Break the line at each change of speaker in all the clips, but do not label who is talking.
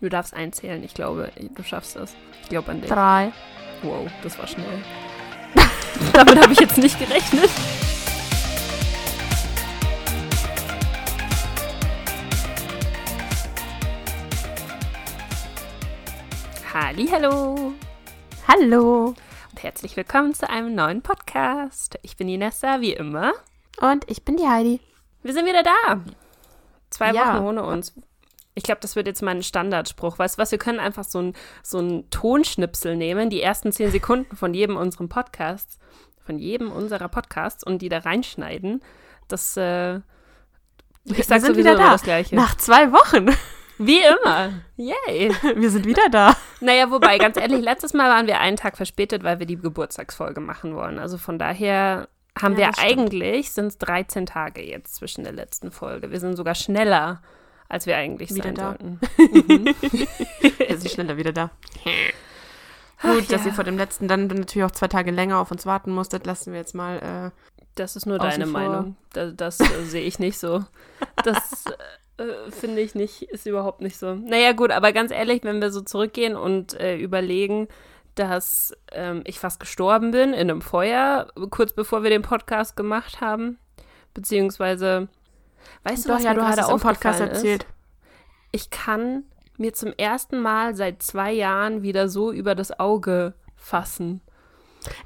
Du darfst einzählen. Ich glaube, du schaffst das. Ich glaube an dich.
Drei.
Wow, das war schnell. Damit habe ich jetzt nicht gerechnet. Hallo
Hallo.
und herzlich willkommen zu einem neuen Podcast. Ich bin Inessa, wie immer.
Und ich bin die Heidi.
Wir sind wieder da. Zwei
Ja.
Wochen ohne uns. Ich glaube, das wird jetzt mein Standardspruch. Weißt du was? Wir können einfach so ein, so ein Tonschnipsel nehmen, die ersten zehn Sekunden von jedem unserem Podcasts, von jedem unserer Podcasts und die da reinschneiden. Das, äh, ich sag
wir sind
sowieso
wieder da.
das Gleiche.
Nach zwei Wochen.
Wie immer. Yay.
Wir sind wieder da.
Naja, wobei, ganz ehrlich, letztes Mal waren wir einen Tag verspätet, weil wir die Geburtstagsfolge machen wollen. Also von daher haben
Ja,
wir eigentlich, sind es 13 Tage jetzt zwischen der letzten Folge. Wir sind sogar schneller, als wir eigentlich
Wieder
sein
da.
sollten.
Wir sind schneller wieder da.
Ach
Gut, dass
ja.
ihr vor dem letzten dann natürlich auch zwei Tage länger auf uns warten musstet, lassen wir jetzt mal.
Das ist nur deine
vor.
Meinung. Das, das äh, sehe ich nicht so. Das äh, finde ich nicht, ist überhaupt nicht so. Naja, gut, aber ganz ehrlich, wenn wir so zurückgehen und äh, überlegen, dass ähm, ich fast gestorben bin in einem Feuer, kurz bevor wir den Podcast gemacht haben, beziehungsweise, weißt
Äh,
du, was mir gerade
es im Podcast erzählt.
ist? Ich kann mir zum ersten Mal seit zwei Jahren wieder so über das Auge fassen.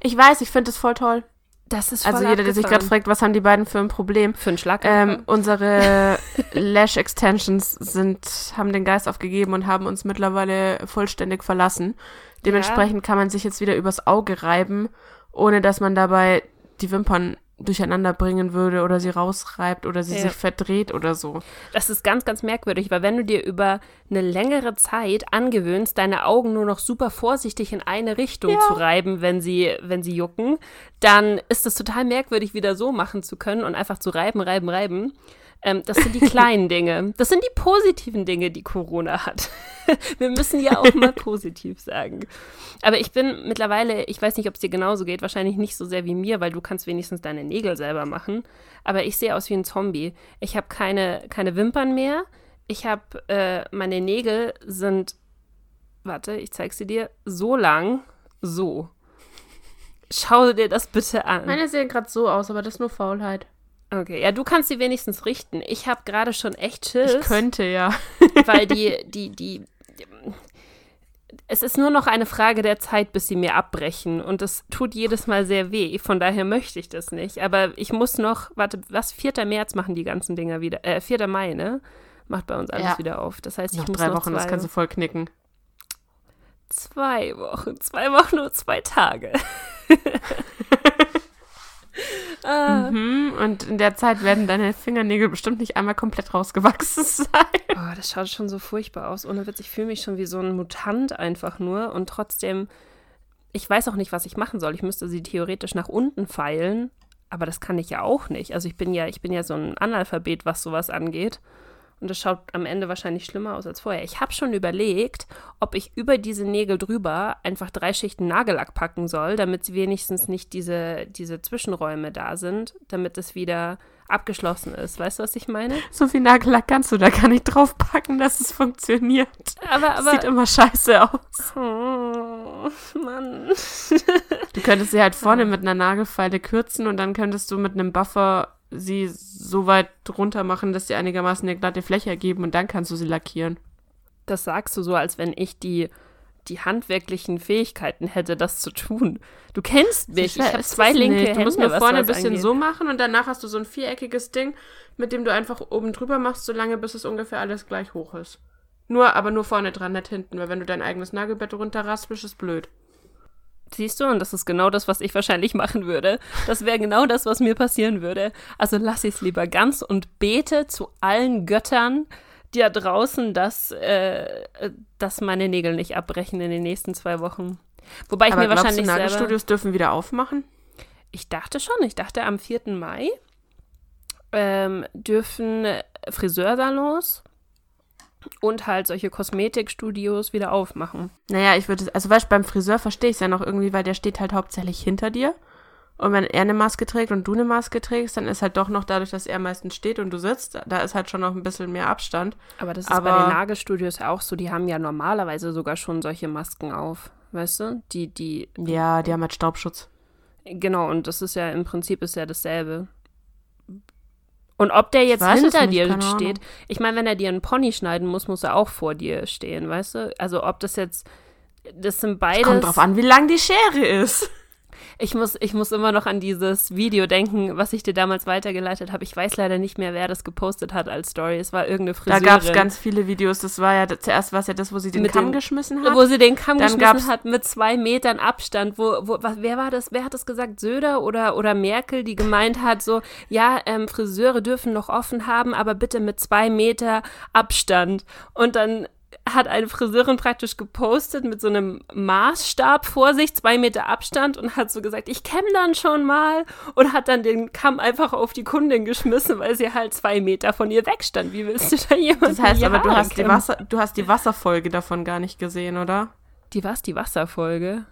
Ich weiß, ich finde es voll toll.
Das ist
Also
voll
jeder, der sich gerade fragt, was haben die beiden für ein Problem?
für einen Schlag.
Ähm, unsere Lash Extensions sind, haben den Geist aufgegeben und haben uns mittlerweile vollständig verlassen. Dementsprechend kann man sich jetzt wieder übers Auge reiben, ohne dass man dabei die Wimpern durcheinander bringen würde oder sie rausreibt oder sie
Ja.
sich verdreht oder so.
Das ist ganz, ganz merkwürdig, weil wenn du dir über eine längere Zeit angewöhnst, deine Augen nur noch super vorsichtig in eine Richtung
Ja.
zu reiben, wenn sie, wenn sie jucken, dann ist es total merkwürdig, wieder so machen zu können und einfach zu reiben, reiben, reiben. Ähm, das sind die kleinen Dinge. Das sind die positiven Dinge, die Corona hat. Wir müssen ja auch mal positiv sagen. Aber ich bin mittlerweile, ich weiß nicht, ob es dir genauso geht, wahrscheinlich nicht so sehr wie mir, weil du kannst wenigstens deine Nägel selber machen. Aber ich sehe aus wie ein Zombie. Ich habe keine, keine Wimpern mehr. Ich habe, äh, meine Nägel sind, warte, ich zeig sie dir, so lang, so. Schau dir das bitte an.
Meine sehen gerade so aus, aber das ist nur Faulheit.
Okay, ja, du kannst sie wenigstens richten. Ich habe gerade schon echt Schiss
Ich könnte ja.
weil die, die, die, es ist nur noch eine Frage der Zeit, bis sie mir abbrechen und das tut jedes Mal sehr weh. Von daher möchte ich das nicht. Aber ich muss noch, warte, was, 4. März machen die ganzen Dinger wieder, äh, 4. Mai, ne? Macht bei uns alles
Ja.
wieder auf. Das heißt, ich
Noch
muss
drei
noch
Wochen,
zwei,
das kannst du voll knicken.
zwei Wochen, zwei Wochen nur zwei Tage. ah.
Mhm. Und in der Zeit werden deine Fingernägel bestimmt nicht einmal komplett rausgewachsen sein.
Oh, das schaut schon so furchtbar aus. Ohne Witz, ich fühle mich schon wie so ein Mutant einfach nur. Und trotzdem, ich weiß auch nicht, was ich machen soll. Ich müsste sie theoretisch nach unten feilen, aber das kann ich ja auch nicht. Also ich bin ja, ich bin ja so ein Analphabet, was sowas angeht. Und das schaut am Ende wahrscheinlich schlimmer aus als vorher. Ich habe schon überlegt, ob ich über diese Nägel drüber einfach drei Schichten Nagellack packen soll, damit wenigstens nicht diese, diese Zwischenräume da sind, damit es wieder abgeschlossen ist. Weißt du, was ich meine?
So viel Nagellack kannst du da gar nicht draufpacken, dass es funktioniert.
Aber, aber.
Sieht immer scheiße aus.
Oh, Mann.
Du könntest sie halt vorne mit einer Nagelfeile kürzen und dann könntest du mit einem Buffer sie so weit runter machen, dass sie einigermaßen eine glatte Fläche ergeben und dann kannst du sie lackieren.
Das sagst du so, als wenn ich die, die handwerklichen Fähigkeiten hätte, das zu tun. Du kennst mich. Ich habe
Ist
zwei linke
nicht.
Hände.
Du musst nur
was
vorne ein bisschen
angeht.
so machen und danach hast du so ein viereckiges Ding, mit dem du einfach oben drüber machst, solange bis es ungefähr alles gleich hoch ist. Nur, aber nur vorne dran, nicht hinten, weil wenn du dein eigenes Nagelbett runterraspelst, ist blöd.
Siehst du, und das ist genau das, was ich wahrscheinlich machen würde. Das wäre genau das, was mir passieren würde. Also lass ich es lieber ganz und bete zu allen Göttern, die da draußen, dass, äh, dass meine Nägel nicht abbrechen in den nächsten zwei Wochen. Wobei ich
aber
mir
glaubst
wahrscheinlich
du,
selber...
Nagelstudios dürfen wieder aufmachen?
Ich dachte schon, ich dachte am 4. Mai ähm, dürfen Friseursalons und halt solche Kosmetikstudios wieder aufmachen.
Naja, ich würde, also weißt du, beim Friseur verstehe ich es ja noch irgendwie, weil der steht halt hauptsächlich hinter dir. Und wenn er eine Maske trägt und du eine Maske trägst, dann ist halt doch noch dadurch, dass er meistens steht und du sitzt, da ist halt schon noch ein bisschen mehr Abstand.
Aber das ist Aber bei den Nagelstudios auch so, die haben ja normalerweise sogar schon solche Masken auf, weißt du? Die, die.
Ja, die haben halt Staubschutz.
Genau, und das ist ja im Prinzip ist ja dasselbe. Und ob der jetzt hinter dir steht, ich meine, wenn er dir einen Pony schneiden muss, muss er auch vor dir stehen, weißt du? Also ob das jetzt, das sind beides.
Kommt drauf an, wie lang die Schere ist.
Ich muss, ich muss immer noch an dieses Video denken, was ich dir damals weitergeleitet habe. Ich weiß leider nicht mehr, wer das gepostet hat als Story. Es war irgendeine Friseurin.
Da gab es ganz viele Videos. Das war ja, zuerst war es ja das, wo sie den mit Kamm den, geschmissen hat.
Wo sie den Kamm Dann geschmissen hat mit zwei Metern Abstand. Wo, wo, was, wer war das? Wer hat das gesagt? Söder oder, oder Merkel, die gemeint hat, so, ja, ähm, Friseure dürfen noch offen haben, aber bitte mit zwei Meter Abstand. Und dann hat eine Friseurin praktisch gepostet mit so einem Maßstab vor sich, zwei Meter Abstand und hat so gesagt, ich kämme dann schon mal und hat dann den Kamm einfach auf die Kundin geschmissen, weil sie halt zwei Meter von ihr wegstand. Wie willst du da jemanden
Das heißt aber, du hast, die Wasser, du hast die Wasserfolge davon gar nicht gesehen, oder?
Die was? Die Wasserfolge?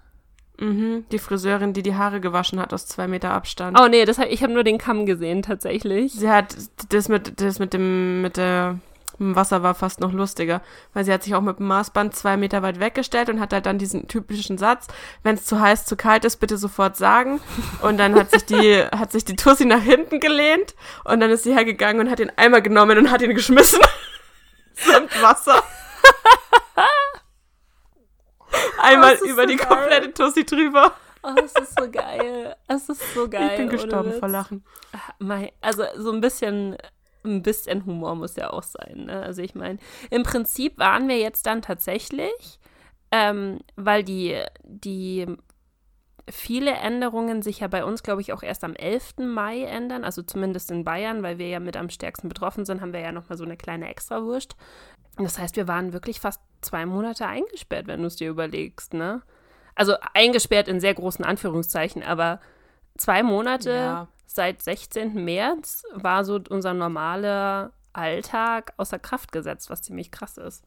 Mhm, die Friseurin, die die Haare gewaschen hat aus zwei Meter Abstand.
Oh nee, das, ich habe nur den Kamm gesehen, tatsächlich.
Sie hat das mit, das mit dem, mit der im Wasser war fast noch lustiger, weil sie hat sich auch mit dem Maßband zwei Meter weit weggestellt und hat halt dann diesen typischen Satz, wenn es zu heiß, zu kalt ist, bitte sofort sagen. Und dann hat sich die, hat sich die Tussi nach hinten gelehnt und dann ist sie hergegangen und hat den Eimer genommen und hat ihn geschmissen. Samt Wasser. Einmal oh, über die geil. komplette Tussi drüber.
Oh, es ist so geil. Es ist so geil.
Ich bin gestorben vor Lachen.
Also so ein bisschen ein bisschen Humor muss ja auch sein. Ne? Also ich meine, im Prinzip waren wir jetzt dann tatsächlich, ähm, weil die, die viele Änderungen sich ja bei uns, glaube ich, auch erst am 11. Mai ändern, also zumindest in Bayern, weil wir ja mit am stärksten betroffen sind, haben wir ja nochmal so eine kleine Extrawurst. Das heißt, wir waren wirklich fast zwei Monate eingesperrt, wenn du es dir überlegst, ne? Also eingesperrt in sehr großen Anführungszeichen, aber zwei Monate ja seit 16. März war so unser normaler Alltag außer Kraft gesetzt, was ziemlich krass ist.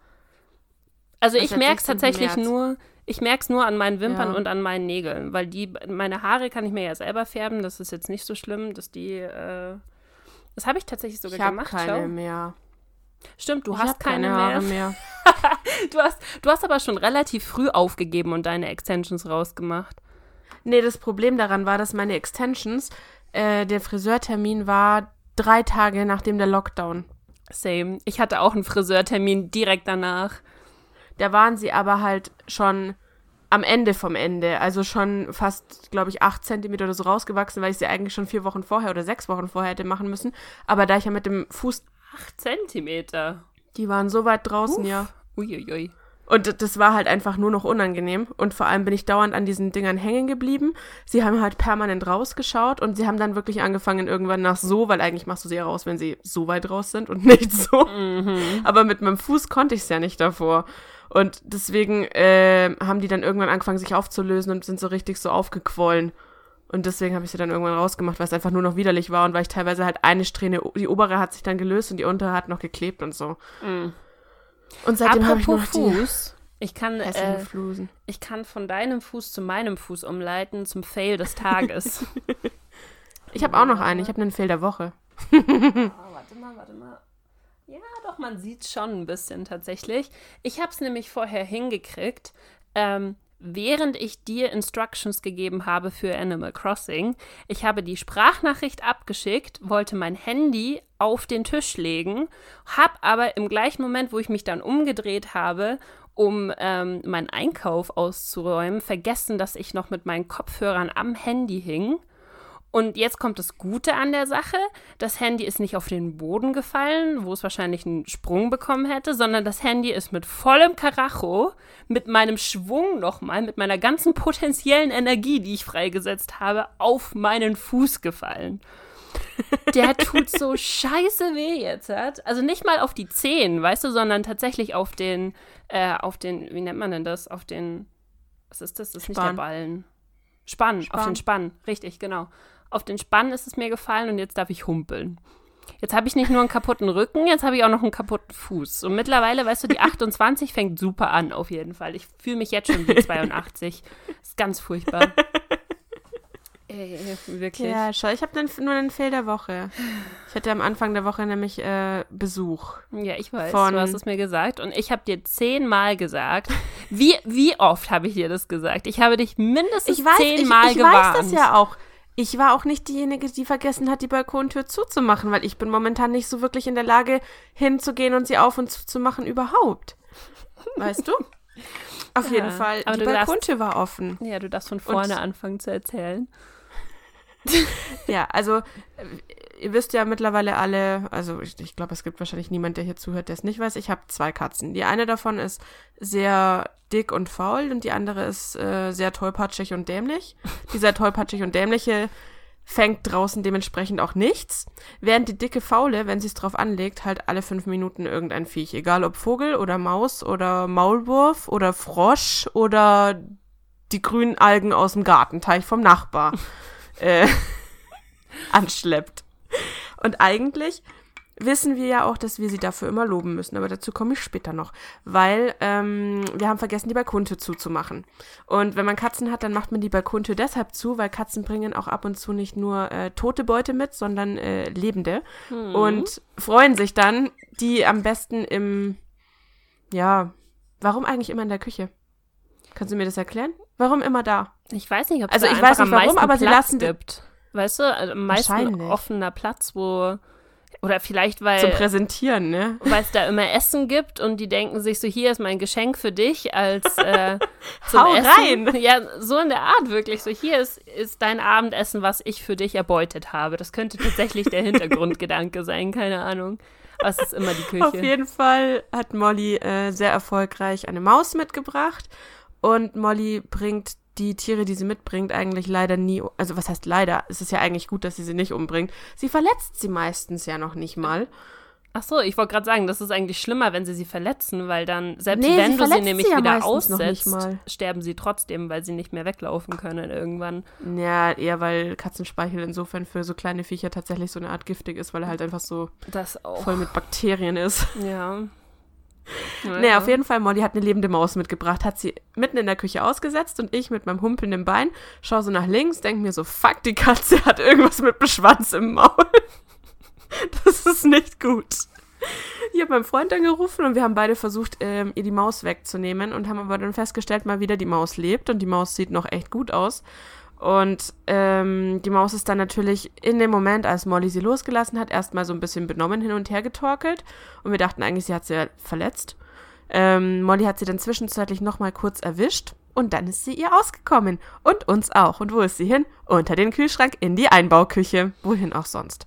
Also ich merke es tatsächlich März. nur, ich merke es nur an meinen Wimpern ja. und an meinen Nägeln, weil die, meine Haare kann ich mir ja selber färben, das ist jetzt nicht so schlimm, dass die, äh, das habe ich tatsächlich sogar
ich
gemacht.
Ich habe keine Schau. mehr.
Stimmt, du ich hast keine,
keine Haare mehr. mehr.
du, hast, du hast aber schon relativ früh aufgegeben und deine Extensions rausgemacht.
Nee, das Problem daran war, dass meine Extensions äh, der Friseurtermin war drei Tage nachdem der Lockdown.
Same. Ich hatte auch einen Friseurtermin direkt danach.
Da waren sie aber halt schon am Ende vom Ende. Also schon fast, glaube ich, acht Zentimeter oder so rausgewachsen, weil ich sie eigentlich schon vier Wochen vorher oder sechs Wochen vorher hätte machen müssen. Aber da ich ja mit dem Fuß.
Acht Zentimeter?
Die waren so weit draußen, Uff. ja.
Uiuiui.
Und das war halt einfach nur noch unangenehm. Und vor allem bin ich dauernd an diesen Dingern hängen geblieben. Sie haben halt permanent rausgeschaut und sie haben dann wirklich angefangen irgendwann nach so, weil eigentlich machst du sie ja raus, wenn sie so weit raus sind und nicht so. Mhm. Aber mit meinem Fuß konnte ich es ja nicht davor. Und deswegen äh, haben die dann irgendwann angefangen, sich aufzulösen und sind so richtig so aufgequollen. Und deswegen habe ich sie dann irgendwann rausgemacht, weil es einfach nur noch widerlich war und weil ich teilweise halt eine Strähne, die obere hat sich dann gelöst und die untere hat noch geklebt und so. Mhm.
Und seitdem habe ich noch Fuß. Ich kann, äh, ich kann von deinem Fuß zu meinem Fuß umleiten zum Fail des Tages.
ich habe auch noch einen. Ich habe einen Fail der Woche.
oh, warte mal, warte mal. Ja, doch, man sieht schon ein bisschen tatsächlich. Ich habe es nämlich vorher hingekriegt. Ähm, während ich dir Instructions gegeben habe für Animal Crossing. Ich habe die Sprachnachricht abgeschickt, wollte mein Handy auf den Tisch legen, habe aber im gleichen Moment, wo ich mich dann umgedreht habe, um ähm, meinen Einkauf auszuräumen, vergessen, dass ich noch mit meinen Kopfhörern am Handy hing und jetzt kommt das Gute an der Sache. Das Handy ist nicht auf den Boden gefallen, wo es wahrscheinlich einen Sprung bekommen hätte, sondern das Handy ist mit vollem Karacho, mit meinem Schwung nochmal, mit meiner ganzen potenziellen Energie, die ich freigesetzt habe, auf meinen Fuß gefallen. Der tut so scheiße weh jetzt. Also nicht mal auf die Zehen, weißt du, sondern tatsächlich auf den, äh, auf den, wie nennt man denn das? Auf den, was ist das? Das ist nicht der Ballen. Spann, Spann, auf den Spann, richtig, genau. Auf den Spann ist es mir gefallen und jetzt darf ich humpeln. Jetzt habe ich nicht nur einen kaputten Rücken, jetzt habe ich auch noch einen kaputten Fuß. Und mittlerweile, weißt du, die 28 fängt super an, auf jeden Fall. Ich fühle mich jetzt schon wie 82. ist ganz furchtbar. ey, wirklich.
Ja, schau, ich habe nur einen Fehl der Woche. Ich hatte am Anfang der Woche nämlich äh, Besuch.
Ja, ich weiß, von, du hast es mir gesagt und ich habe dir zehnmal gesagt. Wie, wie oft habe ich dir das gesagt? Ich habe dich mindestens zehnmal gewarnt. Ich weiß das
ja auch. Ich war auch nicht diejenige, die vergessen hat, die Balkontür zuzumachen, weil ich bin momentan nicht so wirklich in der Lage, hinzugehen und sie auf und zuzumachen überhaupt. Weißt du? Auf ja, jeden Fall. die Balkontür war offen.
Ja, du darfst von vorne und, anfangen zu erzählen.
ja, also ihr wisst ja mittlerweile alle, also ich, ich glaube, es gibt wahrscheinlich niemand, der hier zuhört, der es nicht weiß. Ich habe zwei Katzen. Die eine davon ist sehr dick und faul und die andere ist äh, sehr tollpatschig und dämlich. Dieser tollpatschig und dämliche fängt draußen dementsprechend auch nichts, während die dicke Faule, wenn sie es drauf anlegt, halt alle fünf Minuten irgendein Viech, egal ob Vogel oder Maus oder Maulwurf oder Frosch oder die grünen Algen aus dem Gartenteich vom Nachbar äh, anschleppt. Und eigentlich wissen wir ja auch, dass wir sie dafür immer loben müssen. Aber dazu komme ich später noch. Weil ähm, wir haben vergessen, die Balkontür zuzumachen. Und wenn man Katzen hat, dann macht man die Balkontür deshalb zu, weil Katzen bringen auch ab und zu nicht nur äh, tote Beute mit, sondern äh, lebende. Hm. Und freuen sich dann, die am besten im, ja, warum eigentlich immer in der Küche? Kannst du mir das erklären? Warum immer da?
Ich weiß nicht, ob
es also ich weiß nicht warum, aber
Platz
sie lassen
gibt. Weißt du, also am meisten offener Platz, wo oder vielleicht, weil.
Zum Präsentieren, ne?
Weil es da immer Essen gibt und die denken sich so, hier ist mein Geschenk für dich als äh, zum
Hau
Essen.
rein!
Ja, so in der Art wirklich. So, hier ist, ist dein Abendessen, was ich für dich erbeutet habe. Das könnte tatsächlich der Hintergrundgedanke sein, keine Ahnung. Aber es ist immer die Küche.
Auf jeden Fall hat Molly äh, sehr erfolgreich eine Maus mitgebracht und Molly bringt die Tiere, die sie mitbringt, eigentlich leider nie, also was heißt leider? Es ist ja eigentlich gut, dass sie sie nicht umbringt. Sie verletzt sie meistens ja noch nicht mal.
Ach so, ich wollte gerade sagen, das ist eigentlich schlimmer, wenn sie sie verletzen, weil dann, selbst nee, wenn du sie nämlich sie ja wieder aussetzt, sterben sie trotzdem, weil sie nicht mehr weglaufen können irgendwann.
Ja, eher weil Katzenspeichel insofern für so kleine Viecher tatsächlich so eine Art giftig ist, weil er halt einfach so voll mit Bakterien ist.
Ja.
Ja. Nee, auf jeden Fall, Molly hat eine lebende Maus mitgebracht, hat sie mitten in der Küche ausgesetzt und ich mit meinem humpelnden Bein schaue so nach links, denke mir so, fuck, die Katze hat irgendwas mit dem Schwanz im Maul. das ist nicht gut. Ich habe meinen Freund angerufen und wir haben beide versucht, ähm, ihr die Maus wegzunehmen und haben aber dann festgestellt, mal wieder die Maus lebt und die Maus sieht noch echt gut aus. Und ähm, die Maus ist dann natürlich in dem Moment, als Molly sie losgelassen hat, erstmal so ein bisschen benommen hin und her getorkelt. Und wir dachten eigentlich, sie hat sie verletzt. Ähm, Molly hat sie dann zwischenzeitlich nochmal kurz erwischt. Und dann ist sie ihr ausgekommen. Und uns auch. Und wo ist sie hin? Unter den Kühlschrank in die Einbauküche. Wohin auch sonst.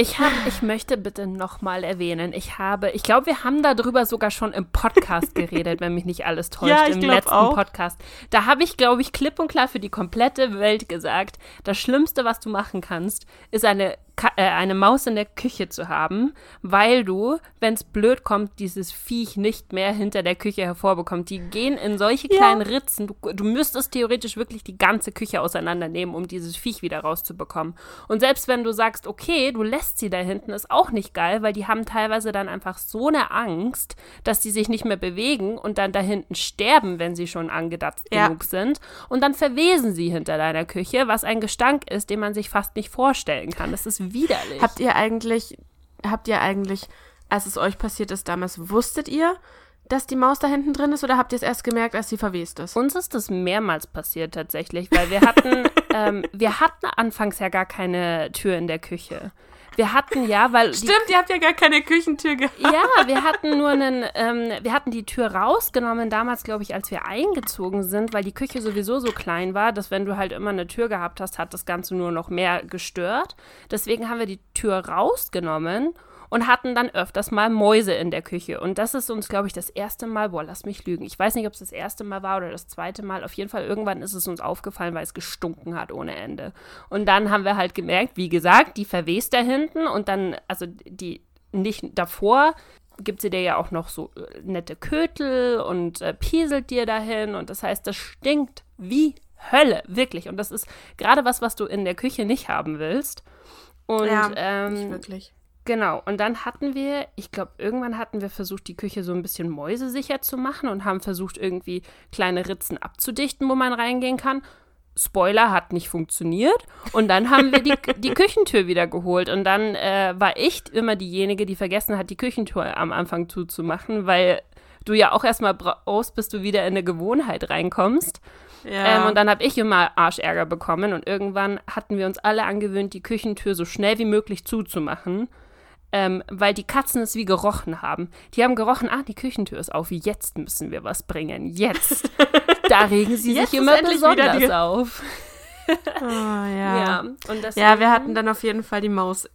Ich habe, ich möchte bitte nochmal erwähnen, ich habe, ich glaube, wir haben darüber sogar schon im Podcast geredet, wenn mich nicht alles täuscht, ja, im letzten auch. Podcast. Da habe ich, glaube ich, klipp und klar für die komplette Welt gesagt, das Schlimmste, was du machen kannst, ist eine eine Maus in der Küche zu haben, weil du, wenn es blöd kommt, dieses Viech nicht mehr hinter der Küche hervorbekommt. Die gehen in solche kleinen ja. Ritzen. Du, du, müsstest theoretisch wirklich die ganze Küche auseinandernehmen, um dieses Viech wieder rauszubekommen. Und selbst wenn du sagst, okay, du lässt sie da hinten, ist auch nicht geil, weil die haben teilweise dann einfach so eine Angst, dass die sich nicht mehr bewegen und dann da hinten sterben, wenn sie schon angedatzt ja. genug sind. Und dann verwesen sie hinter deiner Küche, was ein Gestank ist, den man sich fast nicht vorstellen kann. Das ist widerlich.
Habt ihr eigentlich, habt ihr eigentlich, als es euch passiert ist damals, wusstet ihr, dass die Maus da hinten drin ist oder habt ihr es erst gemerkt, als sie verwest ist?
Uns ist das mehrmals passiert tatsächlich, weil wir hatten, ähm, wir hatten anfangs ja gar keine Tür in der Küche. Wir hatten ja, weil.
Stimmt, die, ihr habt ja gar keine Küchentür gehabt.
Ja, wir hatten nur einen, ähm, wir hatten die Tür rausgenommen, damals, glaube ich, als wir eingezogen sind, weil die Küche sowieso so klein war, dass wenn du halt immer eine Tür gehabt hast, hat das Ganze nur noch mehr gestört. Deswegen haben wir die Tür rausgenommen und hatten dann öfters mal Mäuse in der Küche. Und das ist uns, glaube ich, das erste Mal, boah, lass mich lügen. Ich weiß nicht, ob es das erste Mal war oder das zweite Mal. Auf jeden Fall, irgendwann ist es uns aufgefallen, weil es gestunken hat ohne Ende. Und dann haben wir halt gemerkt, wie gesagt, die verwest da hinten und dann, also die nicht davor gibt sie dir ja auch noch so äh, nette Kötel und äh, pieselt dir dahin. Und das heißt, das stinkt wie Hölle, wirklich. Und das ist gerade was, was du in der Küche nicht haben willst. Und
ja, ähm, nicht wirklich.
Genau, und dann hatten wir, ich glaube, irgendwann hatten wir versucht, die Küche so ein bisschen mäusesicher zu machen und haben versucht, irgendwie kleine Ritzen abzudichten, wo man reingehen kann. Spoiler hat nicht funktioniert. Und dann haben wir die, die Küchentür wieder geholt. Und dann äh, war ich immer diejenige, die vergessen hat, die Küchentür am Anfang zuzumachen, weil du ja auch erstmal brauchst, bis du wieder in eine Gewohnheit reinkommst. Ja. Ähm, und dann habe ich immer Arschärger bekommen. Und irgendwann hatten wir uns alle angewöhnt, die Küchentür so schnell wie möglich zuzumachen ähm, weil die Katzen es wie gerochen haben. Die haben gerochen, ah, die Küchentür ist auf, jetzt müssen wir was bringen, jetzt. da regen sie sich immer besonders auf.
oh, ja. Ja, ja, wir hatten dann auf jeden Fall die Maus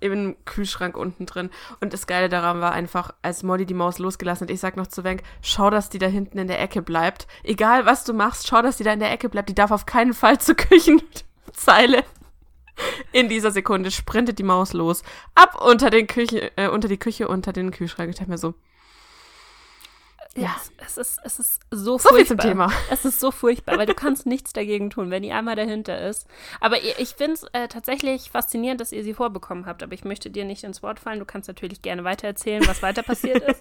im Kühlschrank unten drin. Und das Geile daran war einfach, als Molly die Maus losgelassen hat, ich sag noch zu Wenk, schau, dass die da hinten in der Ecke bleibt. Egal, was du machst, schau, dass die da in der Ecke bleibt. Die darf auf keinen Fall zur Küchenzeile. In dieser Sekunde sprintet die Maus los. Ab unter den Küche, äh, unter die Küche, unter den Kühlschrank. Ich dachte mir so.
Ja, es, es, ist, es ist so, so furchtbar. Viel zum Thema. Es ist so furchtbar, weil du kannst nichts dagegen tun, wenn die einmal dahinter ist. Aber ich finde es äh, tatsächlich faszinierend, dass ihr sie vorbekommen habt. Aber ich möchte dir nicht ins Wort fallen. Du kannst natürlich gerne weitererzählen, was weiter passiert ist.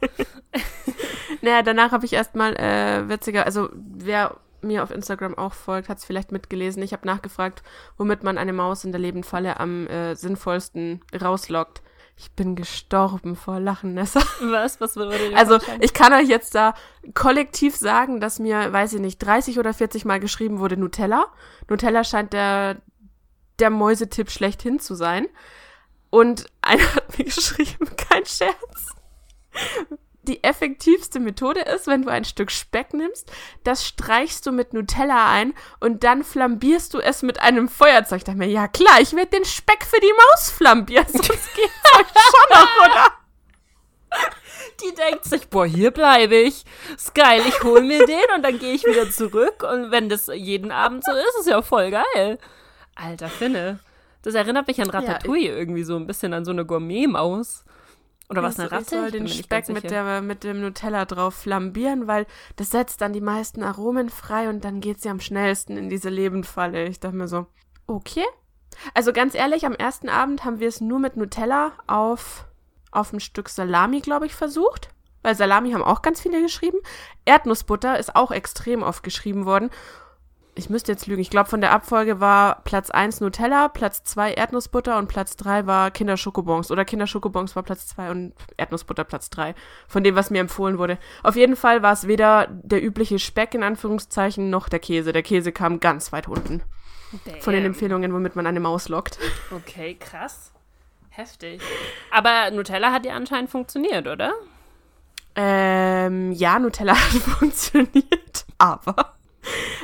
naja, danach habe ich erstmal äh, witziger, also wer mir auf Instagram auch folgt, hat es vielleicht mitgelesen. Ich habe nachgefragt, womit man eine Maus in der Lebenfalle am äh, sinnvollsten rauslockt. Ich bin gestorben vor Lachen, Nessa.
Was? Was würde
dir Also, ich kann euch jetzt da kollektiv sagen, dass mir, weiß ich nicht, 30 oder 40 Mal geschrieben wurde Nutella. Nutella scheint der, der Mäusetipp schlechthin zu sein. Und einer hat mir geschrieben, kein Scherz die effektivste Methode ist, wenn du ein Stück Speck nimmst, das streichst du mit Nutella ein und dann flambierst du es mit einem Feuerzeug. Ich dachte mir, ja klar, ich werde den Speck für die Maus flambieren, sonst geht's euch schon noch, oder?
Die denkt sich, boah, hier bleibe ich. Ist geil, ich hole mir den und dann gehe ich wieder zurück. Und wenn das jeden Abend so ist, ist ja voll geil. Alter Finne. Das erinnert mich an Ratatouille ja, irgendwie so ein bisschen an so eine Gourmet-Maus. Oder was, eine Ratte? Ich
soll den Speck mit, der, mit dem Nutella drauf flambieren, weil das setzt dann die meisten Aromen frei und dann geht sie am schnellsten in diese Lebenfalle. Ich dachte mir so, okay. Also ganz ehrlich, am ersten Abend haben wir es nur mit Nutella auf, auf ein Stück Salami, glaube ich, versucht. Weil Salami haben auch ganz viele geschrieben. Erdnussbutter ist auch extrem oft geschrieben worden ich müsste jetzt lügen, ich glaube, von der Abfolge war Platz 1 Nutella, Platz 2 Erdnussbutter und Platz 3 war Kinderschokobons. Oder Kinderschokobons war Platz 2 und Erdnussbutter Platz 3. Von dem, was mir empfohlen wurde. Auf jeden Fall war es weder der übliche Speck in Anführungszeichen noch der Käse. Der Käse kam ganz weit unten. Damn. Von den Empfehlungen, womit man eine Maus lockt.
Okay, krass. Heftig. Aber Nutella hat ja anscheinend funktioniert, oder?
Ähm, ja, Nutella hat funktioniert, aber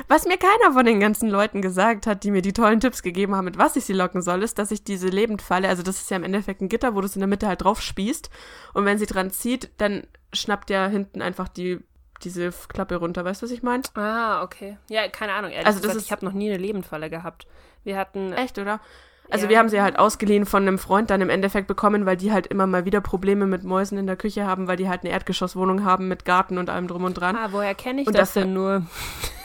was mir keiner von den ganzen Leuten gesagt hat, die mir die tollen Tipps gegeben haben, mit was ich sie locken soll, ist, dass ich diese Lebendfalle, also das ist ja im Endeffekt ein Gitter, wo du es in der Mitte halt drauf spießt und wenn sie dran zieht, dann schnappt ja hinten einfach die diese Klappe runter, weißt du, was ich meine?
Ah, okay. Ja, keine Ahnung. Ehrlich also das gesagt, ist, ich habe noch nie eine Lebendfalle gehabt. Wir hatten
Echt, oder? Also ja. wir haben sie halt ausgeliehen von einem Freund dann im Endeffekt bekommen, weil die halt immer mal wieder Probleme mit Mäusen in der Küche haben, weil die halt eine Erdgeschosswohnung haben mit Garten und allem drum und dran.
Ah, woher kenne ich und das, denn nur?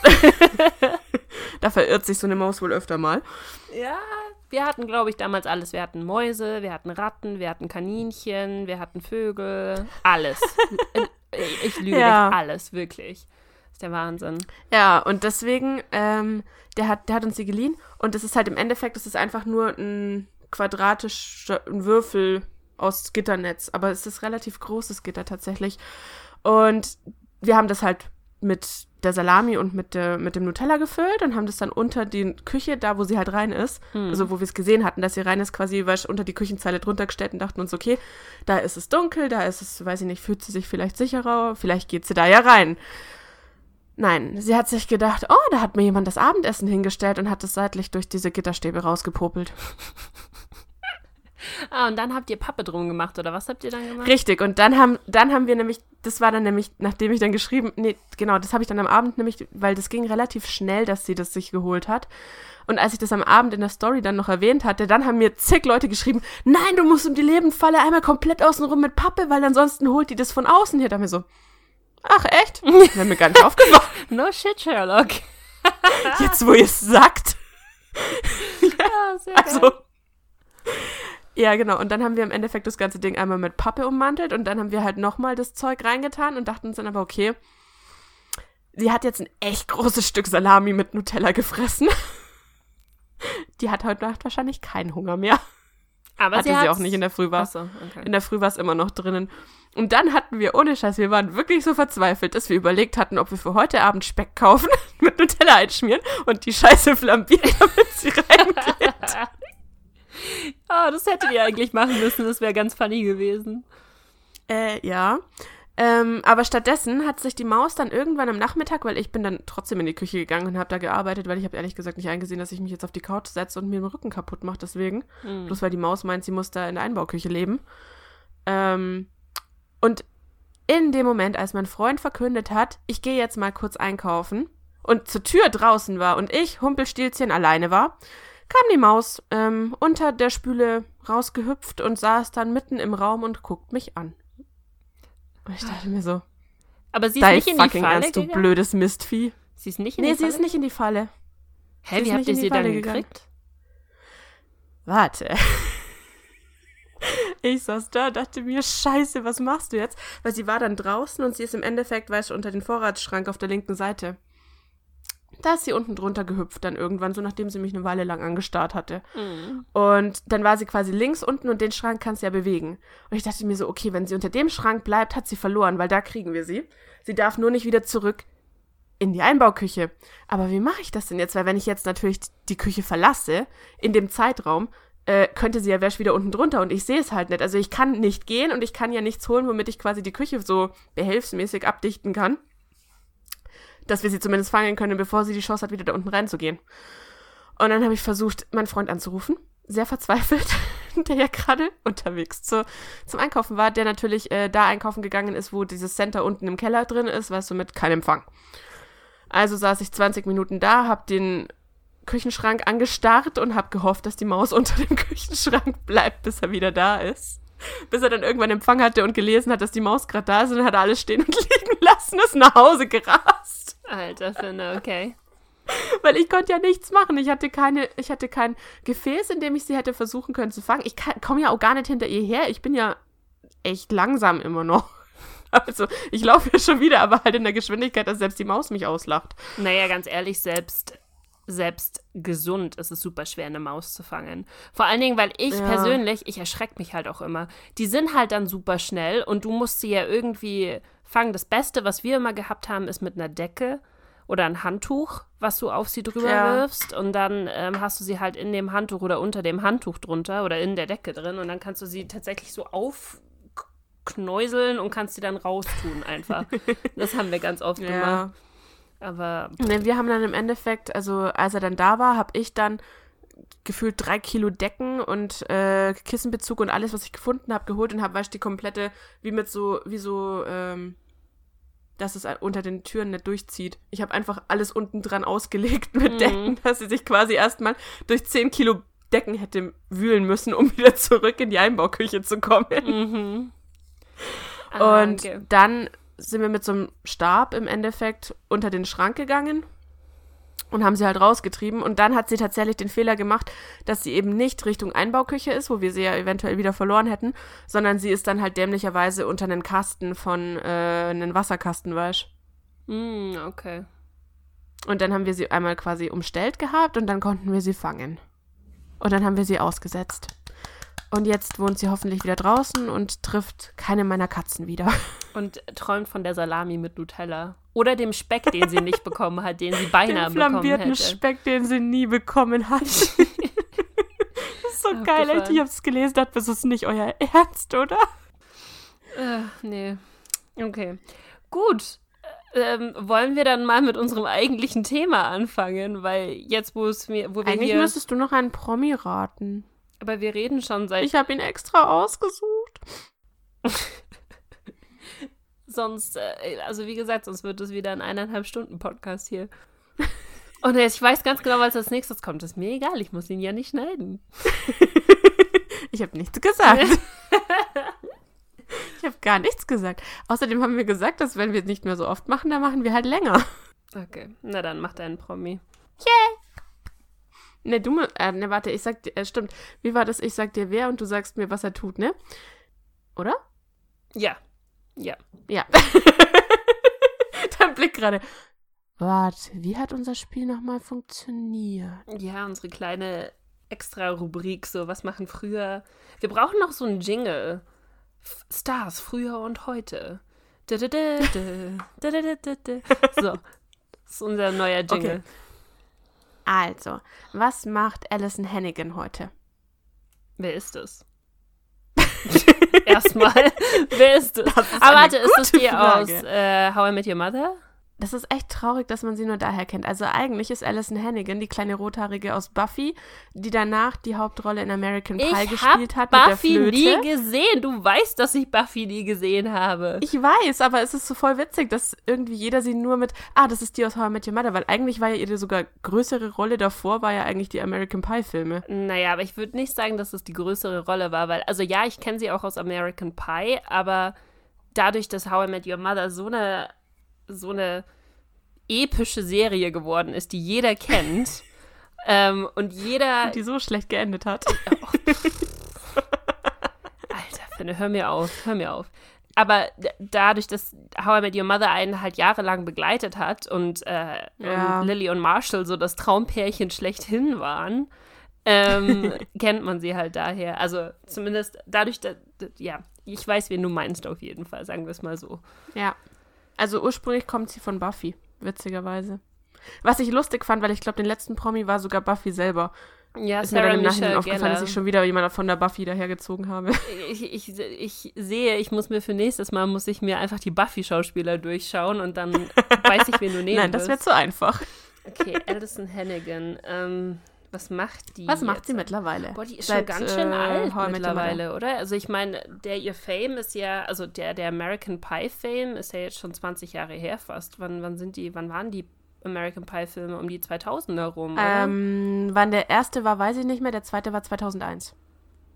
da verirrt sich so eine Maus wohl öfter mal.
Ja, wir hatten, glaube ich, damals alles. Wir hatten Mäuse, wir hatten Ratten, wir hatten Kaninchen, wir hatten Vögel, alles. ich lüge ja. nicht, alles, wirklich. Ist der Wahnsinn.
Ja, und deswegen, ähm, der hat, der hat uns die geliehen und das ist halt im Endeffekt, das ist einfach nur ein quadratischer ein Würfel aus Gitternetz, aber es ist relativ großes Gitter tatsächlich. Und wir haben das halt mit der Salami und mit, der, mit dem Nutella gefüllt und haben das dann unter die Küche, da wo sie halt rein ist, mhm. also wo wir es gesehen hatten, dass sie rein ist, quasi unter die Küchenzeile drunter gestellt und dachten uns, okay, da ist es dunkel, da ist es, weiß ich nicht, fühlt sie sich vielleicht sicherer, vielleicht geht sie da ja rein. Nein, sie hat sich gedacht, oh, da hat mir jemand das Abendessen hingestellt und hat es seitlich durch diese Gitterstäbe rausgepopelt.
ah, und dann habt ihr Pappe drum gemacht, oder was habt ihr dann gemacht?
Richtig, und dann haben, dann haben wir nämlich, das war dann nämlich, nachdem ich dann geschrieben, nee, genau, das habe ich dann am Abend nämlich, weil das ging relativ schnell, dass sie das sich geholt hat. Und als ich das am Abend in der Story dann noch erwähnt hatte, dann haben mir zig Leute geschrieben, nein, du musst um die Lebendfalle einmal komplett außenrum mit Pappe, weil ansonsten holt die das von außen hier. Da mir so, Ach, echt? Wäre mir gar nicht aufgefallen.
No shit, Sherlock.
Jetzt, wo ihr es sagt. ja, sehr also, geil. Ja, genau. Und dann haben wir im Endeffekt das ganze Ding einmal mit Pappe ummantelt und dann haben wir halt nochmal das Zeug reingetan und dachten uns dann aber, okay, sie hat jetzt ein echt großes Stück Salami mit Nutella gefressen. die hat heute Nacht wahrscheinlich keinen Hunger mehr.
Aber
Hatte
sie,
sie, auch nicht in der Früh war.
Ach so, okay.
In der Früh war es immer noch drinnen. Und dann hatten wir, ohne Scheiß, wir waren wirklich so verzweifelt, dass wir überlegt hatten, ob wir für heute Abend Speck kaufen, mit Nutella einschmieren und die Scheiße flambieren, damit sie reingeht.
Ah, das hättet ihr eigentlich machen müssen. Das wäre ganz funny gewesen.
Äh, ja. Ähm, aber stattdessen hat sich die Maus dann irgendwann am Nachmittag, weil ich bin dann trotzdem in die Küche gegangen und habe da gearbeitet, weil ich habe ehrlich gesagt nicht eingesehen, dass ich mich jetzt auf die Couch setze und mir den Rücken kaputt mache deswegen.
Hm.
Bloß weil die Maus meint, sie muss da in der Einbauküche leben. Ähm, und in dem Moment, als mein Freund verkündet hat, ich gehe jetzt mal kurz einkaufen und zur Tür draußen war und ich, Humpelstilzchen, alleine war, kam die Maus ähm, unter der Spüle rausgehüpft und saß dann mitten im Raum und guckt mich an. Und ich dachte mir so,
Aber sie ist nicht in die
fucking
Falle
Ernst, du
gegangen?
blödes Mistvieh.
Sie ist nicht in
Nee,
die
sie
Falle?
ist nicht in die Falle.
Hä,
sie
wie habt ihr sie dann
Falle gegangen.
gekriegt?
Warte. Ich saß da, dachte mir, scheiße, was machst du jetzt? Weil sie war dann draußen und sie ist im Endeffekt, weißt du, unter den Vorratsschrank auf der linken Seite. Da ist sie unten drunter gehüpft dann irgendwann, so nachdem sie mich eine Weile lang angestarrt hatte.
Mhm.
Und dann war sie quasi links unten und den Schrank kannst du ja bewegen. Und ich dachte mir so, okay, wenn sie unter dem Schrank bleibt, hat sie verloren, weil da kriegen wir sie. Sie darf nur nicht wieder zurück in die Einbauküche. Aber wie mache ich das denn jetzt? Weil wenn ich jetzt natürlich die Küche verlasse, in dem Zeitraum, äh, könnte sie ja wäsch wieder unten drunter und ich sehe es halt nicht. Also ich kann nicht gehen und ich kann ja nichts holen, womit ich quasi die Küche so behelfsmäßig abdichten kann. Dass wir sie zumindest fangen können, bevor sie die Chance hat, wieder da unten reinzugehen. Und dann habe ich versucht, meinen Freund anzurufen. Sehr verzweifelt, der ja gerade unterwegs zu, zum Einkaufen war, der natürlich äh, da einkaufen gegangen ist, wo dieses Center unten im Keller drin ist, weißt du, mit keinem Empfang. Also saß ich 20 Minuten da, hab den Küchenschrank angestarrt und hab gehofft, dass die Maus unter dem Küchenschrank bleibt, bis er wieder da ist. Bis er dann irgendwann Empfang hatte und gelesen hat, dass die Maus gerade da ist und dann hat er alles stehen und liegen lassen, ist nach Hause gerast.
Alter Finne, okay.
Weil ich konnte ja nichts machen. Ich hatte keine, ich hatte kein Gefäß, in dem ich sie hätte versuchen können zu fangen. Ich komme ja auch gar nicht hinter ihr her. Ich bin ja echt langsam immer noch. Also, ich laufe ja schon wieder, aber halt in der Geschwindigkeit, dass selbst die Maus mich auslacht.
Naja, ganz ehrlich, selbst, selbst gesund ist es super schwer, eine Maus zu fangen. Vor allen Dingen, weil ich
Ja.
persönlich, ich erschrecke mich halt auch immer. Die sind halt dann super schnell und du musst sie ja irgendwie fangen. Das Beste, was wir immer gehabt haben, ist mit einer Decke oder ein Handtuch, was du auf sie drüber
Ja.
wirfst und dann ähm, hast du sie halt in dem Handtuch oder unter dem Handtuch drunter oder in der Decke drin und dann kannst du sie tatsächlich so aufknäuseln und kannst sie dann raustun einfach. das haben wir ganz oft gemacht. Aber
Ne, wir haben dann im Endeffekt, also als er dann da war, habe ich dann gefühlt drei Kilo Decken und äh, Kissenbezug und alles, was ich gefunden habe, geholt und habe, weißt du, die komplette, wie mit so, wie so, ähm, dass es unter den Türen nicht durchzieht. Ich habe einfach alles unten dran ausgelegt mit
Mhm.
Decken, dass sie sich quasi erstmal durch 10 Kilo Decken hätte wühlen müssen, um wieder zurück in die Einbauküche zu kommen.
Mhm. Ah,
Und
okay.
dann sind wir mit so einem Stab im Endeffekt unter den Schrank gegangen und haben sie halt rausgetrieben. Und dann hat sie tatsächlich den Fehler gemacht, dass sie eben nicht Richtung Einbauküche ist, wo wir sie ja eventuell wieder verloren hätten, sondern sie ist dann halt dämlicherweise unter einen Kasten von, äh, einen Wasserkasten, weißt
Mm, okay.
Und dann haben wir sie einmal quasi umstellt gehabt und dann konnten wir sie fangen. Und dann haben wir sie ausgesetzt. Und jetzt wohnt sie hoffentlich wieder draußen und trifft keine meiner Katzen wieder.
Und träumt von der Salami mit Nutella. Oder dem Speck, den sie nicht bekommen hat, den sie beinahe
den
bekommen hätte.
Speck, den sie nie bekommen hat. das ist so geil,
Abgefahren.
echt. Ich hab's gelesen, dachte, das ist nicht euer Ernst, oder?
Äh, nee. Okay. Gut. Ähm, wollen wir dann mal mit unserem eigentlichen Thema anfangen? Weil jetzt, wo es mir, wo wir
Eigentlich
hier,
müsstest du noch einen Promi raten.
Aber wir reden schon seit,
Ich habe ihn extra ausgesucht.
sonst, äh, also wie gesagt, sonst wird es wieder ein eineinhalb Stunden Podcast hier. Und jetzt, ich weiß ganz genau, was als nächstes kommt. Ist mir egal, ich muss ihn ja nicht schneiden.
Ich habe nichts gesagt. ich habe gar nichts gesagt. Außerdem haben wir gesagt, dass wenn wir es nicht mehr so oft machen, dann machen wir halt länger.
Okay, na dann mach deinen Promi.
Ne, du, äh, ne, warte, ich sag dir, äh, stimmt. Wie war das? Ich sag dir wer und du sagst mir, was er tut, ne? Oder?
Ja. Ja.
Ja. Dein Blick gerade. Warte, wie hat unser Spiel nochmal funktioniert?
Ja, unsere kleine extra Rubrik, so was machen früher. Wir brauchen noch so einen Jingle. F Stars, früher und heute. So, das ist unser neuer Jingle. Okay.
Also, was macht Alison Hannigan heute?
Wer ist es? Erstmal, wer ist es? Aber warte, ist das die Frage. aus äh, How I Met Your Mother?
Das ist echt traurig, dass man sie nur daher kennt. Also eigentlich ist Alison Hannigan die kleine Rothaarige aus Buffy, die danach die Hauptrolle in American Pie ich gespielt hat
Buffy
mit
der Flöte. nie gesehen. Du weißt, dass ich Buffy nie gesehen habe.
Ich weiß, aber es ist so voll witzig, dass irgendwie jeder sie nur mit, ah, das ist die aus How I Met Your Mother, weil eigentlich war ja ihre sogar größere Rolle davor, war ja eigentlich die American Pie Filme.
Naja, aber ich würde nicht sagen, dass es die größere Rolle war, weil, also ja, ich kenne sie auch aus American Pie, aber dadurch, dass How I Met Your Mother so eine so eine epische Serie geworden ist, die jeder kennt. ähm, und jeder.
Die so schlecht geendet hat. Oh,
Alter, Finne, hör mir auf, hör mir auf. Aber dadurch, dass How I Met Your Mother einen halt jahrelang begleitet hat und, äh, ja. und Lily und Marshall so das Traumpärchen schlechthin waren, ähm, kennt man sie halt daher. Also zumindest dadurch, dass, ja, ich weiß, wen du meinst auf jeden Fall, sagen wir es mal so.
Ja. Also ursprünglich kommt sie von Buffy, witzigerweise. Was ich lustig fand, weil ich glaube, den letzten Promi war sogar Buffy selber. Ja, ist Sarah mir dann im Nachhinein aufgefallen, dass ich schon wieder jemand von der Buffy dahergezogen habe.
Ich, ich, ich sehe, ich muss mir für nächstes Mal, muss ich mir einfach die Buffy-Schauspieler durchschauen und dann weiß ich, wen du nehmen
Nein, das wäre zu einfach.
Okay, Alison Hannigan. Ähm, was macht die?
Was macht jetzt? sie mittlerweile?
Boah, die ist Seit, schon ganz schön äh, alt mittlerweile, oder? Also ich meine, der ihr Fame ist ja, also der, der American Pie Fame ist ja jetzt schon 20 Jahre her fast. Wann, wann sind die, wann waren die American Pie Filme? Um die 2000er rum,
oder? Ähm, wann der erste war, weiß ich nicht mehr. Der zweite war 2001.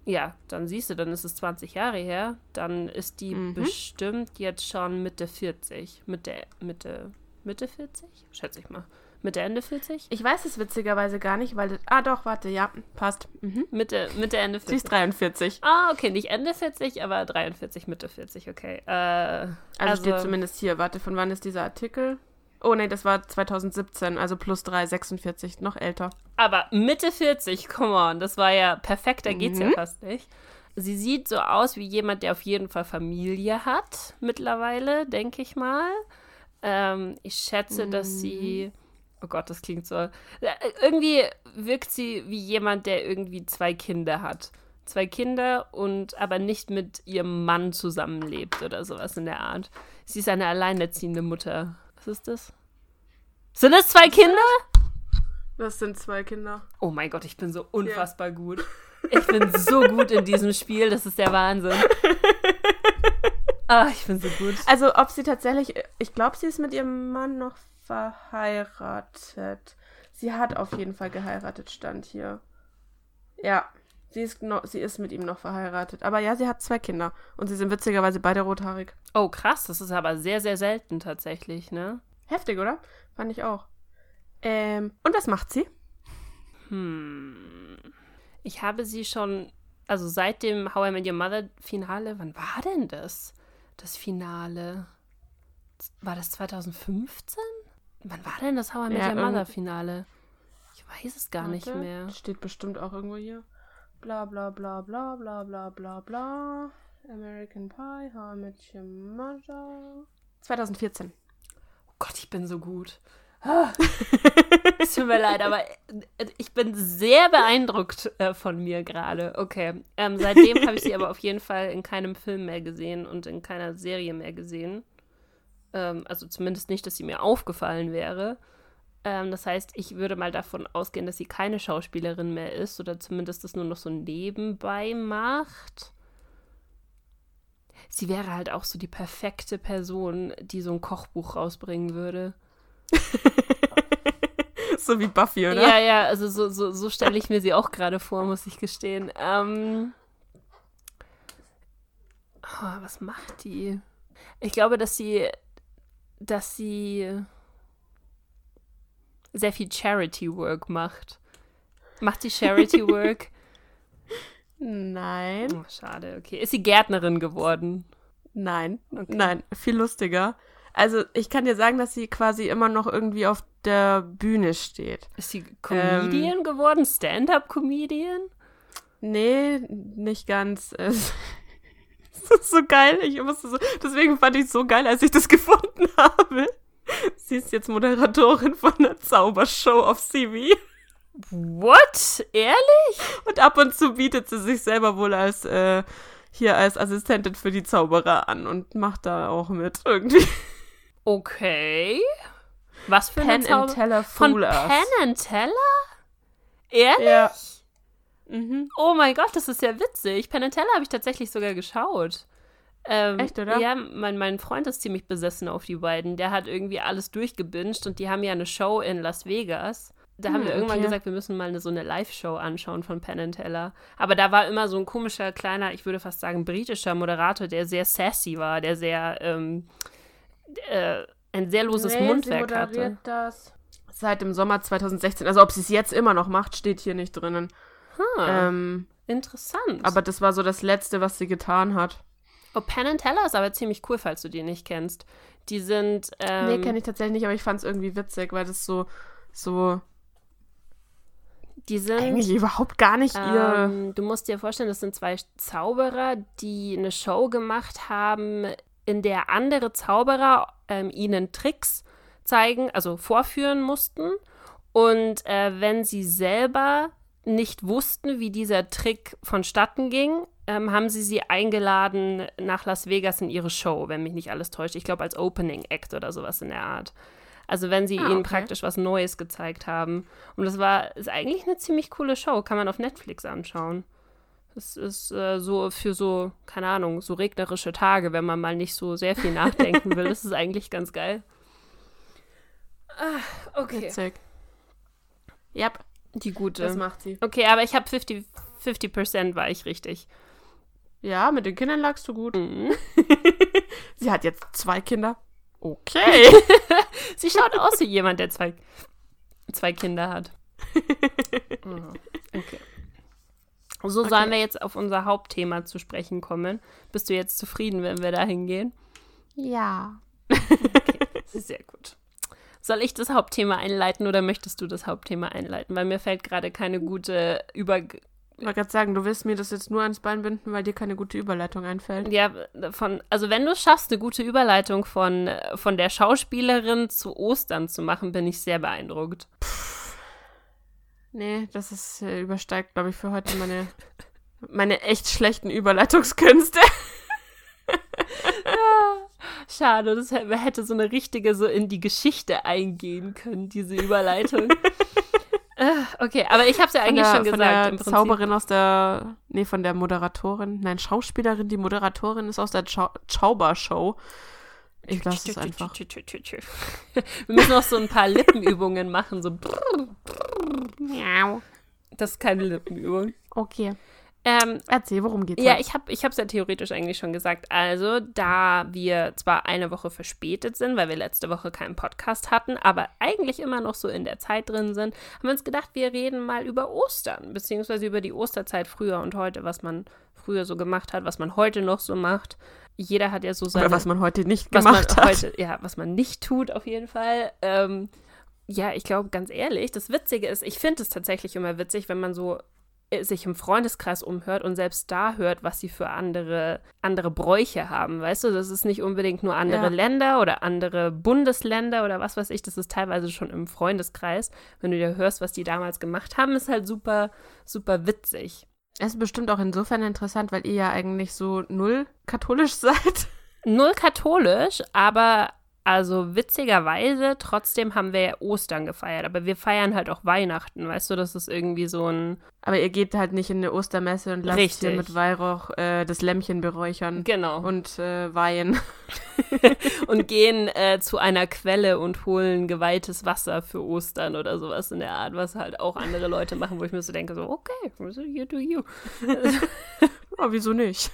Ja, dann siehst du, dann ist es 20 Jahre her. Dann ist die mhm. bestimmt jetzt schon Mitte 40. Mitte, Mitte, Mitte 40? Schätze ich mal. Mitte, Ende 40?
Ich weiß es witzigerweise gar nicht, weil. ah, doch, warte, ja, passt.
Mhm. Mitte, Mitte, Ende 40.
Sie ist 43.
Ah, okay, nicht Ende 40, aber 43, Mitte 40, okay. Äh,
also, also steht zumindest hier. Warte, von wann ist dieser Artikel? Oh, nee, das war 2017, also plus 3, 46, noch älter.
Aber Mitte 40, come on, das war ja perfekt, da geht's mhm. ja fast nicht. Sie sieht so aus wie jemand, der auf jeden Fall Familie hat, mittlerweile, denke ich mal. Ähm, ich schätze, mhm. dass sie Oh Gott, das klingt so. Äh, irgendwie wirkt sie wie jemand, der irgendwie zwei Kinder hat. Zwei Kinder und aber nicht mit ihrem Mann zusammenlebt oder sowas in der Art. Sie ist eine alleinerziehende Mutter. Was ist das? Sind es zwei Kinder?
Das sind zwei Kinder.
Oh mein Gott, ich bin so unfassbar ja. gut. Ich bin so gut in diesem Spiel, das ist der Wahnsinn. Ah, ich bin so gut.
Also, ob sie tatsächlich, ich glaube, sie ist mit ihrem Mann noch verheiratet. Sie hat auf jeden Fall geheiratet, stand hier. Ja, sie ist, noch, sie ist mit ihm noch verheiratet. Aber ja, sie hat zwei Kinder. Und sie sind witzigerweise beide rothaarig.
Oh, krass. Das ist aber sehr, sehr selten tatsächlich, ne?
Heftig, oder? Fand ich auch. Ähm, und was macht sie?
Hm. Ich habe sie schon, also seit dem How I Met Your Mother Finale, wann war denn das? Das Finale. War das 2015? Wann war denn das How I Met ja, Your Mother Finale? Ich weiß es gar Warte, nicht mehr.
Steht bestimmt auch irgendwo hier. Bla bla bla bla bla bla bla bla. American Pie, How I Met Your Mother. 2014.
Oh Gott, ich bin so gut. es tut mir leid, aber äh, ich bin sehr beeindruckt äh, von mir gerade. Okay. Ähm, seitdem habe ich sie aber auf jeden Fall in keinem Film mehr gesehen und in keiner Serie mehr gesehen. Ähm, also zumindest nicht, dass sie mir aufgefallen wäre. Ähm, das heißt, ich würde mal davon ausgehen, dass sie keine Schauspielerin mehr ist oder zumindest das nur noch so nebenbei macht. Sie wäre halt auch so die perfekte Person, die so ein Kochbuch rausbringen würde.
so wie Buffy, oder?
Ja, ja, also so, so, so stelle ich mir sie auch gerade vor, muss ich gestehen. Ähm, oh, was macht die? Ich glaube, dass sie dass sie sehr viel Charity Work macht. Macht sie Charity Work?
Nein.
Oh, schade, okay. Ist sie Gärtnerin geworden?
Nein. Okay. Nein, viel lustiger. Also ich kann dir sagen, dass sie quasi immer noch irgendwie auf der Bühne steht.
Ist sie Comedian ähm, geworden? Stand-up-Comedian?
Nee, nicht ganz. das ist so geil. Ich musste so, deswegen fand ich es so geil, als ich das gefunden habe. Sie ist jetzt Moderatorin von einer Zaubershow auf CV.
What? Ehrlich?
Und ab und zu bietet sie sich selber wohl als äh, hier als Assistentin für die Zauberer an und macht da auch mit irgendwie.
Okay. Was für
Penn
ein
Teller
Von Penn and Teller? Ehrlich? Ja. Mhm. Oh mein Gott, das ist ja witzig. Penn Teller habe ich tatsächlich sogar geschaut. Ähm,
Echt, oder?
Ja, mein, mein Freund ist ziemlich besessen auf die beiden. Der hat irgendwie alles durchgebinged und die haben ja eine Show in Las Vegas. Da hm, haben wir irgendwann okay. gesagt, wir müssen mal eine, so eine Live-Show anschauen von Penn Teller. Aber da war immer so ein komischer, kleiner, ich würde fast sagen, britischer Moderator, der sehr sassy war, der sehr, ähm, äh, ein sehr loses nee, Mundwerk sie hatte.
das seit dem Sommer 2016. Also ob sie es jetzt immer noch macht, steht hier nicht drinnen.
Hm, ähm, interessant.
Aber das war so das Letzte, was sie getan hat.
Oh, Penn Teller ist aber ziemlich cool, falls du die nicht kennst. Die sind. Ähm,
nee, kenne ich tatsächlich nicht, aber ich fand es irgendwie witzig, weil das so, so
die sind
eigentlich überhaupt gar nicht
ähm, ihr. Du musst dir vorstellen, das sind zwei Zauberer, die eine Show gemacht haben, in der andere Zauberer ähm, ihnen Tricks zeigen, also vorführen mussten. Und äh, wenn sie selber nicht wussten, wie dieser Trick vonstatten ging, ähm, haben sie sie eingeladen nach Las Vegas in ihre Show, wenn mich nicht alles täuscht. Ich glaube als Opening Act oder sowas in der Art. Also wenn sie ah, ihnen praktisch was Neues gezeigt haben. Und das war ist eigentlich eine ziemlich coole Show, kann man auf Netflix anschauen. Das ist äh, so für so, keine Ahnung, so regnerische Tage, wenn man mal nicht so sehr viel nachdenken will. Das ist eigentlich ganz geil. Ah, okay.
Witzig.
Yep. Die gute.
Das macht sie.
Okay, aber ich habe 50, 50% war ich richtig.
Ja, mit den Kindern lagst du gut. Mhm. sie hat jetzt zwei Kinder. Okay.
Sie schaut aus wie jemand, der zwei, zwei Kinder hat. Mhm. Okay. So okay. sollen wir jetzt auf unser Hauptthema zu sprechen kommen. Bist du jetzt zufrieden, wenn wir da hingehen?
Ja.
Okay, sehr gut. Soll ich das Hauptthema einleiten oder möchtest du das Hauptthema einleiten? Weil mir fällt gerade keine gute Über
ich wollte gerade sagen, du willst mir das jetzt nur ans Bein binden, weil dir keine gute Überleitung einfällt.
Ja, von, also wenn du es schaffst, eine gute Überleitung von, von der Schauspielerin zu Ostern zu machen, bin ich sehr beeindruckt.
Pff. Nee, das ist äh, übersteigt, glaube ich, für heute meine, meine echt schlechten Überleitungskünste.
ja, schade, das hätte so eine richtige so in die Geschichte eingehen können, diese Überleitung. Ah, okay, aber ich habe es ja eigentlich der, schon gesagt.
Von der Zauberin aus der, nee, von der Moderatorin, nein, Schauspielerin, die Moderatorin ist aus der Zaubershow. Ich lasse es einfach.
Wir müssen noch so ein paar Lippenübungen machen, so. Das ist keine Lippenübung.
Okay. Ähm, Erzähl, worum geht's?
Ja, ich habe ich es ja theoretisch eigentlich schon gesagt. Also, da wir zwar eine Woche verspätet sind, weil wir letzte Woche keinen Podcast hatten, aber eigentlich immer noch so in der Zeit drin sind, haben wir uns gedacht, wir reden mal über Ostern, beziehungsweise über die Osterzeit früher und heute, was man früher so gemacht hat, was man heute noch so macht. Jeder hat ja so seine...
Oder was man heute nicht gemacht hat. Heute,
ja, was man nicht tut, auf jeden Fall. Ähm, ja, ich glaube, ganz ehrlich, das Witzige ist, ich finde es tatsächlich immer witzig, wenn man so sich im Freundeskreis umhört und selbst da hört, was sie für andere, andere Bräuche haben. Weißt du, das ist nicht unbedingt nur andere ja. Länder oder andere Bundesländer oder was weiß ich, das ist teilweise schon im Freundeskreis. Wenn du dir hörst, was die damals gemacht haben, ist halt super, super witzig.
Es ist bestimmt auch insofern interessant, weil ihr ja eigentlich so null katholisch seid.
Null katholisch, aber also witzigerweise, trotzdem haben wir ja Ostern gefeiert, aber wir feiern halt auch Weihnachten, weißt du, das ist irgendwie so ein.
Aber ihr geht halt nicht in eine Ostermesse und lasst Richtig. hier mit Weihrauch äh, das Lämmchen beräuchern.
Genau.
Und äh, weihen.
und gehen äh, zu einer Quelle und holen geweihtes Wasser für Ostern oder sowas in der Art, was halt auch andere Leute machen, wo ich mir so denke, so, okay, you do you.
oh, wieso nicht?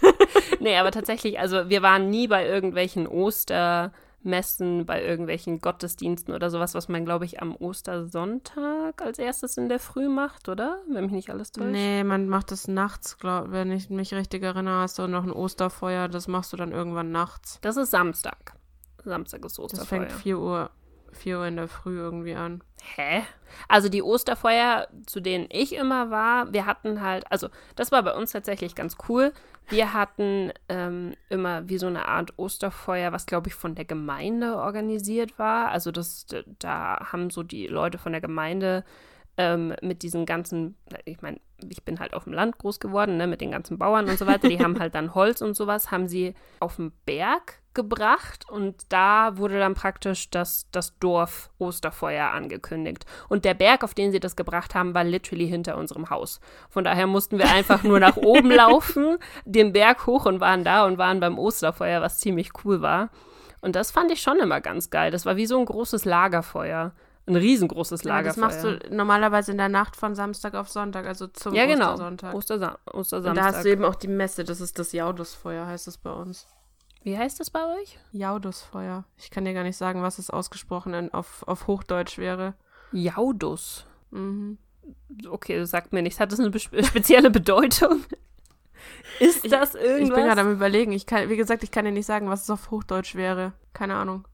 nee, aber tatsächlich, also wir waren nie bei irgendwelchen Oster- Messen, bei irgendwelchen Gottesdiensten oder sowas, was man, glaube ich, am Ostersonntag als erstes in der Früh macht, oder? Wenn mich nicht alles täuscht.
Nee, man macht es nachts, glaub, wenn ich mich richtig erinnere, hast du noch ein Osterfeuer, das machst du dann irgendwann nachts.
Das ist Samstag. Samstag ist Osterfeuer.
Das fängt 4 Uhr, 4 Uhr in der Früh irgendwie an.
Hä? Also die Osterfeuer, zu denen ich immer war, wir hatten halt, also das war bei uns tatsächlich ganz cool. Wir hatten ähm, immer wie so eine Art Osterfeuer, was glaube ich von der Gemeinde organisiert war. Also das, da haben so die Leute von der Gemeinde ähm, mit diesen ganzen, ich meine, ich bin halt auf dem Land groß geworden, ne, mit den ganzen Bauern und so weiter, die haben halt dann Holz und sowas, haben sie auf dem Berg gebracht und da wurde dann praktisch das, das Dorf Osterfeuer angekündigt. Und der Berg, auf den sie das gebracht haben, war literally hinter unserem Haus. Von daher mussten wir einfach nur nach oben laufen, den Berg hoch und waren da und waren beim Osterfeuer, was ziemlich cool war. Und das fand ich schon immer ganz geil. Das war wie so ein großes Lagerfeuer. Ein riesengroßes Lagerfeuer.
Ja, das machst du normalerweise in der Nacht von Samstag auf Sonntag, also zum
ja, genau.
Ostersonntag.
Ostersa Ostersamstag.
Und da hast du eben auch die Messe, das ist das Jaudusfeuer, heißt es bei uns.
Wie heißt das bei euch?
Jaudusfeuer. Ich kann dir gar nicht sagen, was es ausgesprochen in, auf, auf Hochdeutsch wäre.
Jaudus.
Mhm.
Okay, das sagt mir nichts. Hat das eine spezielle Bedeutung? Ist
ich,
das irgendwas?
Ich bin gerade am überlegen. Ich kann, wie gesagt, ich kann dir nicht sagen, was es auf Hochdeutsch wäre. Keine Ahnung.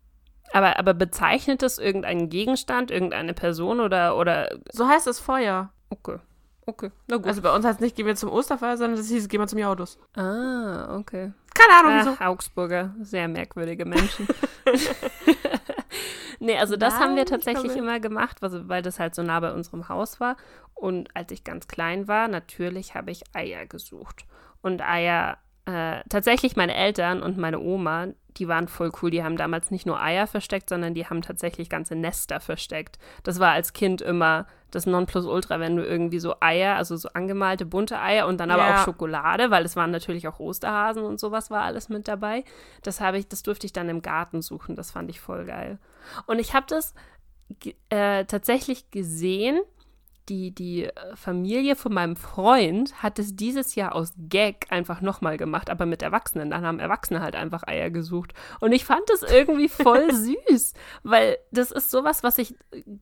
Aber, aber bezeichnet es irgendeinen Gegenstand, irgendeine Person oder, oder.
So heißt es Feuer.
Okay. Okay, na gut.
Also bei uns heißt es nicht, gehen wir zum Osterfeuer, sondern es hieß, gehen wir zum Jaudus.
Ah, okay.
Keine Ahnung,
wieso. Ach, Augsburger, sehr merkwürdige Menschen. nee, also das
Nein,
haben wir
ich
tatsächlich immer gemacht, also, weil das halt so nah bei unserem Haus war. Und als ich ganz klein war, natürlich habe ich Eier gesucht. Und Eier, äh, tatsächlich meine Eltern und meine Oma, die waren voll cool. Die haben damals nicht nur Eier versteckt, sondern die haben tatsächlich ganze Nester versteckt. Das war als Kind immer das Nonplusultra, wenn du irgendwie so Eier, also so angemalte bunte Eier und dann aber
Ja.
auch Schokolade, weil es waren natürlich auch Osterhasen und sowas war alles mit dabei. Das habe ich, das durfte ich dann im Garten suchen. Das fand ich voll geil. Und ich habe das äh, tatsächlich gesehen. Die, die äh, Familie von meinem Freund hat es dieses Jahr aus Gag einfach nochmal gemacht, aber mit Erwachsenen. Dann haben Erwachsene halt einfach Eier gesucht. Und ich fand das irgendwie voll süß, weil das ist sowas, was ich,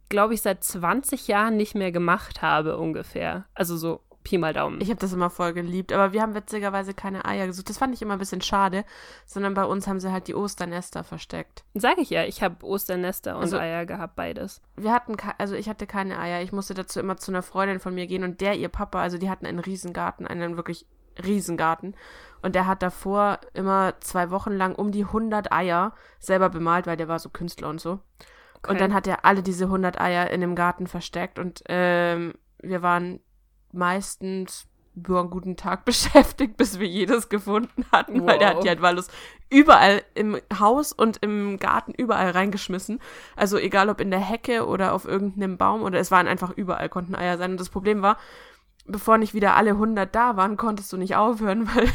glaube ich, seit 20 Jahren nicht mehr gemacht habe, ungefähr. Also so Pi mal Daumen.
Ich habe das immer voll geliebt, aber wir haben witzigerweise keine Eier gesucht. Das fand ich immer ein bisschen schade, sondern bei uns haben sie halt die Osternester versteckt.
Sag ich ja, ich habe Osternester und
Also-
Eier gehabt, beides.
Wir hatten, also ich hatte keine Eier. Ich musste dazu immer zu einer Freundin von mir gehen und der, ihr Papa, also die hatten einen Riesengarten, einen wirklich Riesengarten. Und der hat davor immer zwei Wochen lang um die 100 Eier selber bemalt, weil der war so Künstler und so.
Okay.
Und dann hat er alle diese 100 Eier in dem Garten versteckt und ähm, wir waren meistens über einen guten Tag beschäftigt, bis wir jedes gefunden hatten, weil der
Wow.
hat die halt wahllos überall im Haus und im Garten überall reingeschmissen. Also egal ob in der Hecke oder auf irgendeinem Baum oder es waren einfach überall konnten Eier sein. Und das Problem war, bevor nicht wieder alle 100 da waren, konntest du nicht aufhören, weil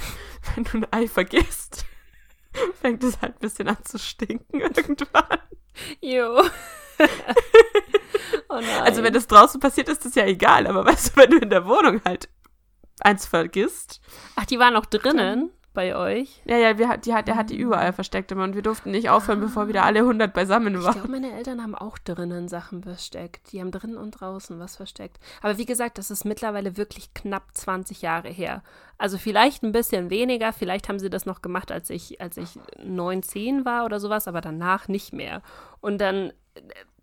wenn du ein Ei vergisst, fängt es halt ein bisschen an zu stinken irgendwann.
Jo. Oh.
Also wenn das draußen passiert, ist das ja egal, aber weißt du, wenn du in der Wohnung halt eins vergisst.
Ach, die waren noch drinnen bei euch?
Ja, ja, wir, hat- die hat, der hat die überall versteckt immer und wir durften nicht aufhören, bevor wieder alle 100 beisammen
Ich
waren.
glaube, meine Eltern haben auch drinnen Sachen versteckt. Die haben drinnen und draußen was versteckt. Aber wie gesagt, das ist mittlerweile wirklich knapp 20 Jahre her. Also vielleicht ein bisschen weniger. Vielleicht haben sie das noch gemacht, als ich, als ich 9, 10 war oder sowas, aber danach nicht mehr. Und dann,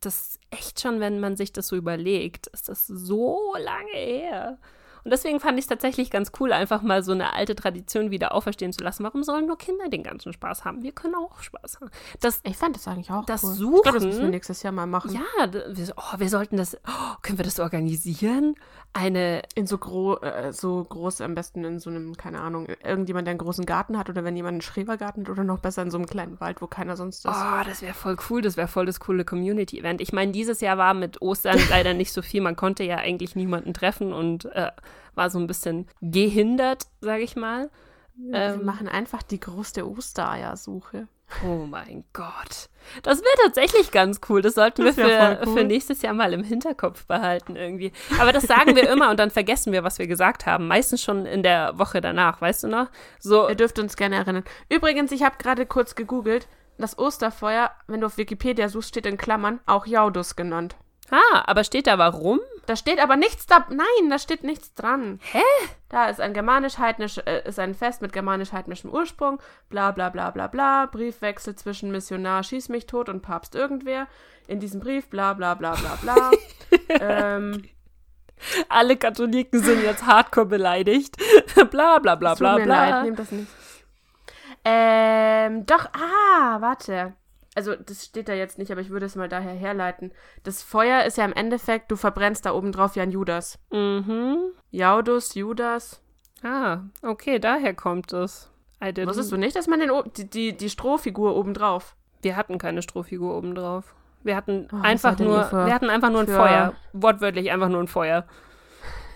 das ist echt schon, wenn man sich das so überlegt, ist das so lange her. Und deswegen fand ich es tatsächlich ganz cool, einfach mal so eine alte Tradition wieder auferstehen zu lassen. Warum sollen nur Kinder den ganzen Spaß haben? Wir können auch Spaß haben. Das,
Ich fand das eigentlich auch
Das
cool.
Suchen-
Ich glaube, das müssen wir nächstes Jahr mal machen.
ja, wir, oh, wir sollten das, oh, können wir das organisieren? Eine,
In so, gro äh, so groß, am besten in so einem, keine Ahnung, irgendjemand, der einen großen Garten hat oder wenn jemand einen Schrebergarten hat oder noch besser in so einem kleinen Wald, wo keiner sonst ist.
oh, das wäre voll cool, das wäre voll das coole Community-Event. Ich meine, dieses Jahr war mit Ostern leider nicht so viel, man konnte ja eigentlich niemanden treffen und äh, war so ein bisschen gehindert, sage ich mal.
wir
ähm,
machen einfach die größte Ostereiersuche.
Oh mein Gott. Das wäre tatsächlich ganz cool. Das sollten
Das
wir für,
cool.
für nächstes Jahr mal im Hinterkopf behalten irgendwie. Aber das sagen wir immer und dann vergessen wir, was wir gesagt haben. Meistens schon in der Woche danach, weißt du noch? So,
Ihr dürft uns gerne erinnern. Übrigens, ich habe gerade kurz gegoogelt. Das Osterfeuer, wenn du auf Wikipedia suchst, steht in Klammern auch Jaudus genannt.
Ah, aber steht da warum?
Da steht aber nichts da. Nein, da steht nichts dran.
Hä?
Da ist ein germanisch-heidnisch, äh, ist ein Fest mit germanisch-heidnischem Ursprung. Bla bla bla bla bla. Briefwechsel zwischen Missionar Schieß mich tot und Papst irgendwer. In diesem Brief bla bla bla bla bla. ähm,
Alle Katholiken sind jetzt hardcore beleidigt. bla bla bla
tut
bla
mir
bla.
leid, nehmt das nicht. Ähm, doch, ah, warte. Also, das steht da jetzt nicht, aber ich würde es mal daher herleiten. Das Feuer ist ja im Endeffekt, du verbrennst da oben drauf wie ein Judas.
Mhm.
Jaudus, Judas.
Ah, okay, daher kommt es.
Wusstest du nicht, dass man den, o- die, die, die Strohfigur oben drauf?
Wir hatten keine Strohfigur oben drauf. Wir hatten
Oh,
einfach nur,
für-
wir hatten einfach nur ein Feuer. Wortwörtlich einfach nur ein Feuer.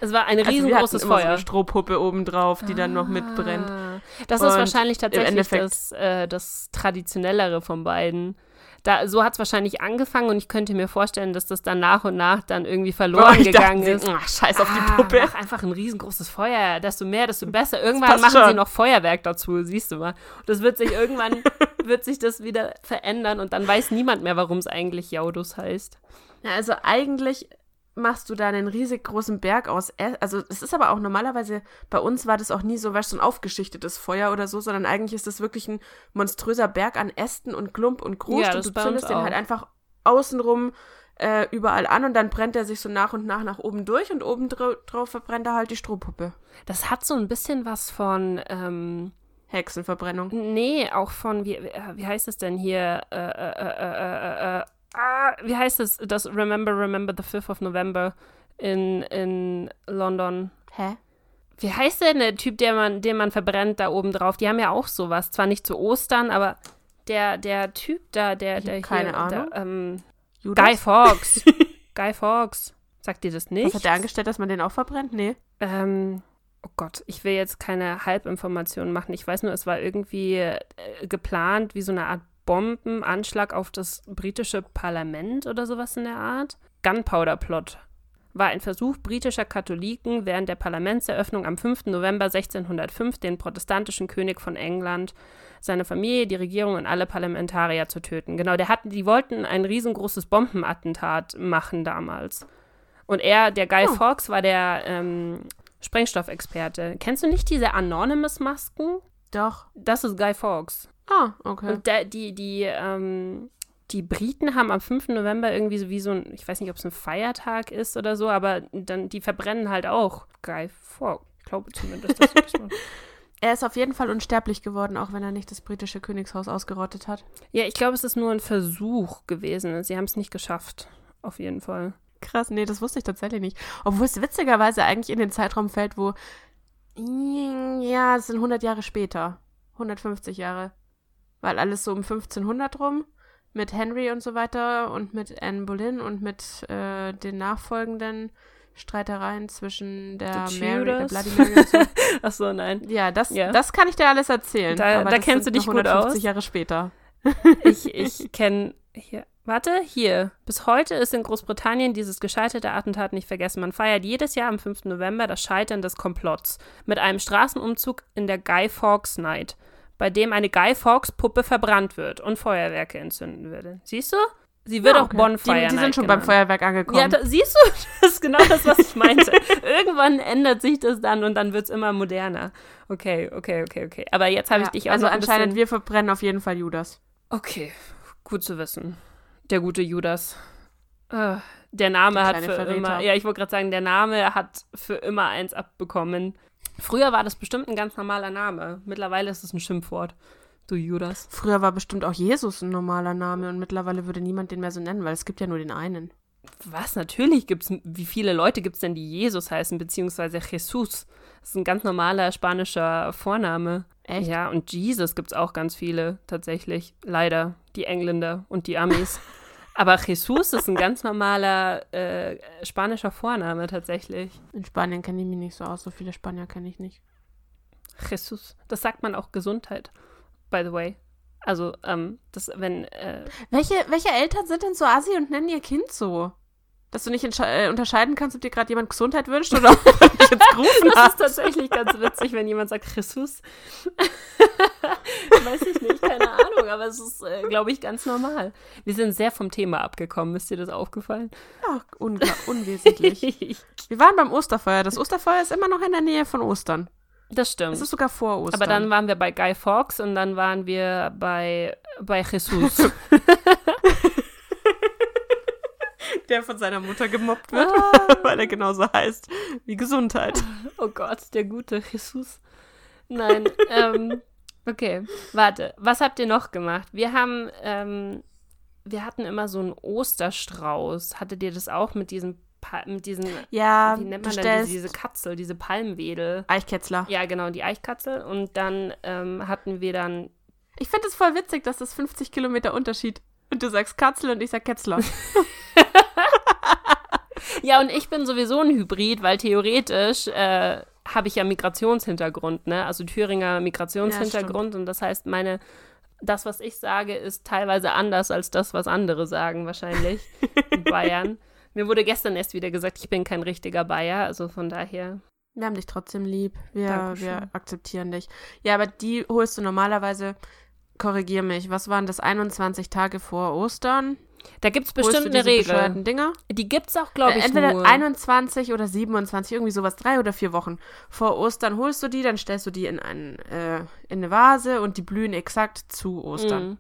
Es war ein
Also wir
riesengroßes
immer So
Feuer.
eine Strohpuppe oben drauf, die dann noch mitbrennt.
Ah, Das ist
Und
wahrscheinlich tatsächlich das, äh, das traditionellere von beiden. Da, so hat es wahrscheinlich angefangen und ich könnte mir vorstellen, dass das dann nach und nach dann irgendwie verloren
ich
gegangen
dachte,
ist.
Ach, scheiß auf
Ah,
die Puppe.
Mach einfach ein riesengroßes Feuer. Desto mehr, desto besser. Irgendwann machen sie
schon.
noch Feuerwerk dazu, siehst du mal. Und das wird sich irgendwann, wird sich das wieder verändern und dann weiß niemand mehr, warum es eigentlich Jaudus heißt.
Ja, also eigentlich machst du da einen riesig großen Berg aus. Also es ist aber auch normalerweise, bei uns war das auch nie so, weißt du, so ein aufgeschichtetes Feuer oder so, sondern eigentlich ist das wirklich ein monströser Berg an Ästen und Klump und Kruscht
Ja,
und du zündest den halt einfach außenrum äh, überall an und dann brennt er sich so nach und nach nach oben durch und oben dra drauf verbrennt er halt die Strohpuppe.
Das hat so ein bisschen was von, ähm,
Hexenverbrennung.
nee, auch von, wie, äh, wie heißt es denn hier? Äh, äh, äh, äh, äh, ah, wie heißt es? Das Remember, Remember the 5th of November in, in London.
Hä?
Wie heißt denn der Typ, der man, den man verbrennt da oben drauf? Die haben ja auch sowas. Zwar nicht zu Ostern, aber der, der Typ da, der, der
keine
hier,
Ahnung.
Der, ähm? Guy Fawkes. Guy Fawkes. Sagt dir das nicht?
Was hat der angestellt, dass man den auch verbrennt? Nee.
Ähm, oh Gott, ich will jetzt keine Halbinformationen machen. Ich weiß nur, es war irgendwie äh, geplant wie so eine Art Bombenanschlag auf das britische Parlament oder sowas in der Art. Gunpowder Plot war ein Versuch britischer Katholiken während der Parlamentseröffnung am 5. November 1605 den protestantischen König von England, seine Familie, die Regierung und alle Parlamentarier zu töten. Genau, der hatten, die wollten ein riesengroßes Bombenattentat machen damals. Und er, der Guy
Oh.
Fawkes, war der ähm, Sprengstoffexperte. Kennst du nicht diese Anonymous-Masken?
Doch.
Das ist Guy Fawkes.
Ah, okay.
Und der, die, die, ähm, die Briten haben am 5. November irgendwie so wie so ein, ich weiß nicht, ob es ein Feiertag ist oder so, aber dann, die verbrennen halt auch Guy Fawkes. Ich glaube zumindest, dass das.
Er ist auf jeden Fall unsterblich geworden, auch wenn er nicht das britische Königshaus ausgerottet hat.
Ja, ich glaube, es ist nur ein Versuch gewesen. Sie haben es nicht geschafft. Auf jeden Fall.
Krass, nee, das wusste ich tatsächlich nicht. Obwohl es witzigerweise eigentlich in den Zeitraum fällt, wo. Ja, es sind 100 Jahre später. 150 Jahre. Weil alles so um 1500 rum. Mit Henry und so weiter und mit Anne Boleyn und mit äh, den nachfolgenden Streitereien zwischen der Mary, der. Bloody Mary und so.
Ach so, nein.
Ja, das,
Ja.
das kann ich dir alles erzählen.
Da-
aber
da kennst du dich gut
150
aus.
Jahre später.
Ich, ich kenne hier. Warte, hier. Bis heute ist in Großbritannien dieses gescheiterte Attentat nicht vergessen. Man feiert jedes Jahr am 5. November das Scheitern des Komplotts mit einem Straßenumzug in der Guy Fawkes Night, bei dem eine Guy Fawkes Puppe verbrannt wird und Feuerwerke entzünden würde. Siehst du? Sie wird
Ja,
auch
okay.
Bonfire
Die, die sind schon beim. Feuerwerk angekommen.
Ja, da, siehst du, das ist genau das, was ich meinte. Irgendwann ändert sich das dann und dann wird es immer moderner. Okay, okay, okay, okay. Aber jetzt habe ich
Ja,
dich auch
also anscheinend, wir verbrennen auf jeden Fall Judas.
Okay, gut zu wissen. Der gute Judas. Äh, der Name
Der
hat für
Verräter.
immer... Ja, ich wollte gerade sagen, der Name hat für immer eins abbekommen. Früher war das bestimmt ein ganz normaler Name. Mittlerweile ist es ein Schimpfwort. Du Judas.
Früher war bestimmt auch Jesus ein normaler Name und mittlerweile würde niemand den mehr so nennen, weil es gibt ja nur den einen.
Was? Natürlich gibt's. Wie viele Leute gibt es denn, die Jesus heißen, beziehungsweise Jesus? Das ist ein ganz normaler spanischer Vorname.
Echt?
Ja, und Jesus gibt es auch ganz viele, tatsächlich. Leider. Die Engländer und die Amis. Aber Jesus ist ein ganz normaler äh, spanischer Vorname, tatsächlich.
In Spanien kenne ich mich nicht so aus, so viele Spanier kenne ich nicht.
Jesus. Das sagt man auch Gesundheit, by the way. Also, ähm, das, wenn, äh,
Welche, welche Eltern sind denn so assi und nennen ihr Kind so? Dass du nicht äh, unterscheiden kannst, ob dir gerade jemand Gesundheit wünscht oder ob du dich jetzt
Das ist tatsächlich ganz witzig, wenn jemand sagt, Jesus. Weiß ich nicht, keine Ahnung, aber es ist, äh, glaube ich, ganz normal. Wir sind sehr vom Thema abgekommen, ist dir das aufgefallen?
Ach, un unwesentlich. Wir waren beim Osterfeuer. Das Osterfeuer ist immer noch in der Nähe von Ostern.
Das stimmt.
Es ist sogar vor Ostern.
Aber dann waren wir bei Guy Fawkes und dann waren wir bei, bei Jesus.
der von seiner Mutter gemobbt wird, ah. weil er genauso heißt wie Gesundheit.
Oh Gott, der gute Jesus. Nein, ähm, okay, warte. Was habt ihr noch gemacht? Wir haben, ähm, wir hatten immer so einen Osterstrauß. Hattet ihr das auch mit diesem mit diesen,
ja,
wie nennt man denn diese, diese Katzel, diese Palmwedel?
Eichkätzler.
Ja, genau, die Eichkatzel. Und dann ähm, hatten wir dann.
Ich finde es voll witzig, dass das 50 Kilometer Unterschied. Und du sagst Katzel und ich sag Ketzler.
Ja, und ich bin sowieso ein Hybrid, weil theoretisch äh, habe ich ja Migrationshintergrund, ne? Also Thüringer Migrationshintergrund. Ja, und das heißt, meine, das, was ich sage, ist teilweise anders als das, was andere sagen, wahrscheinlich in Bayern. Mir wurde gestern erst wieder gesagt, ich bin kein richtiger Bayer, also von daher.
Wir haben dich trotzdem lieb. Wir, wir akzeptieren dich. Ja, aber die holst du normalerweise, korrigier mich, was waren das, 21 Tage vor Ostern?
Da gibt es bestimmt eine Regel.
Dinger?
Die gibt es auch, glaube ich, äh,
Entweder
nur.
21 oder 27, irgendwie sowas, drei oder vier Wochen vor Ostern holst du die, dann stellst du die in, ein, äh, in eine Vase und die blühen exakt zu Ostern.
Mm.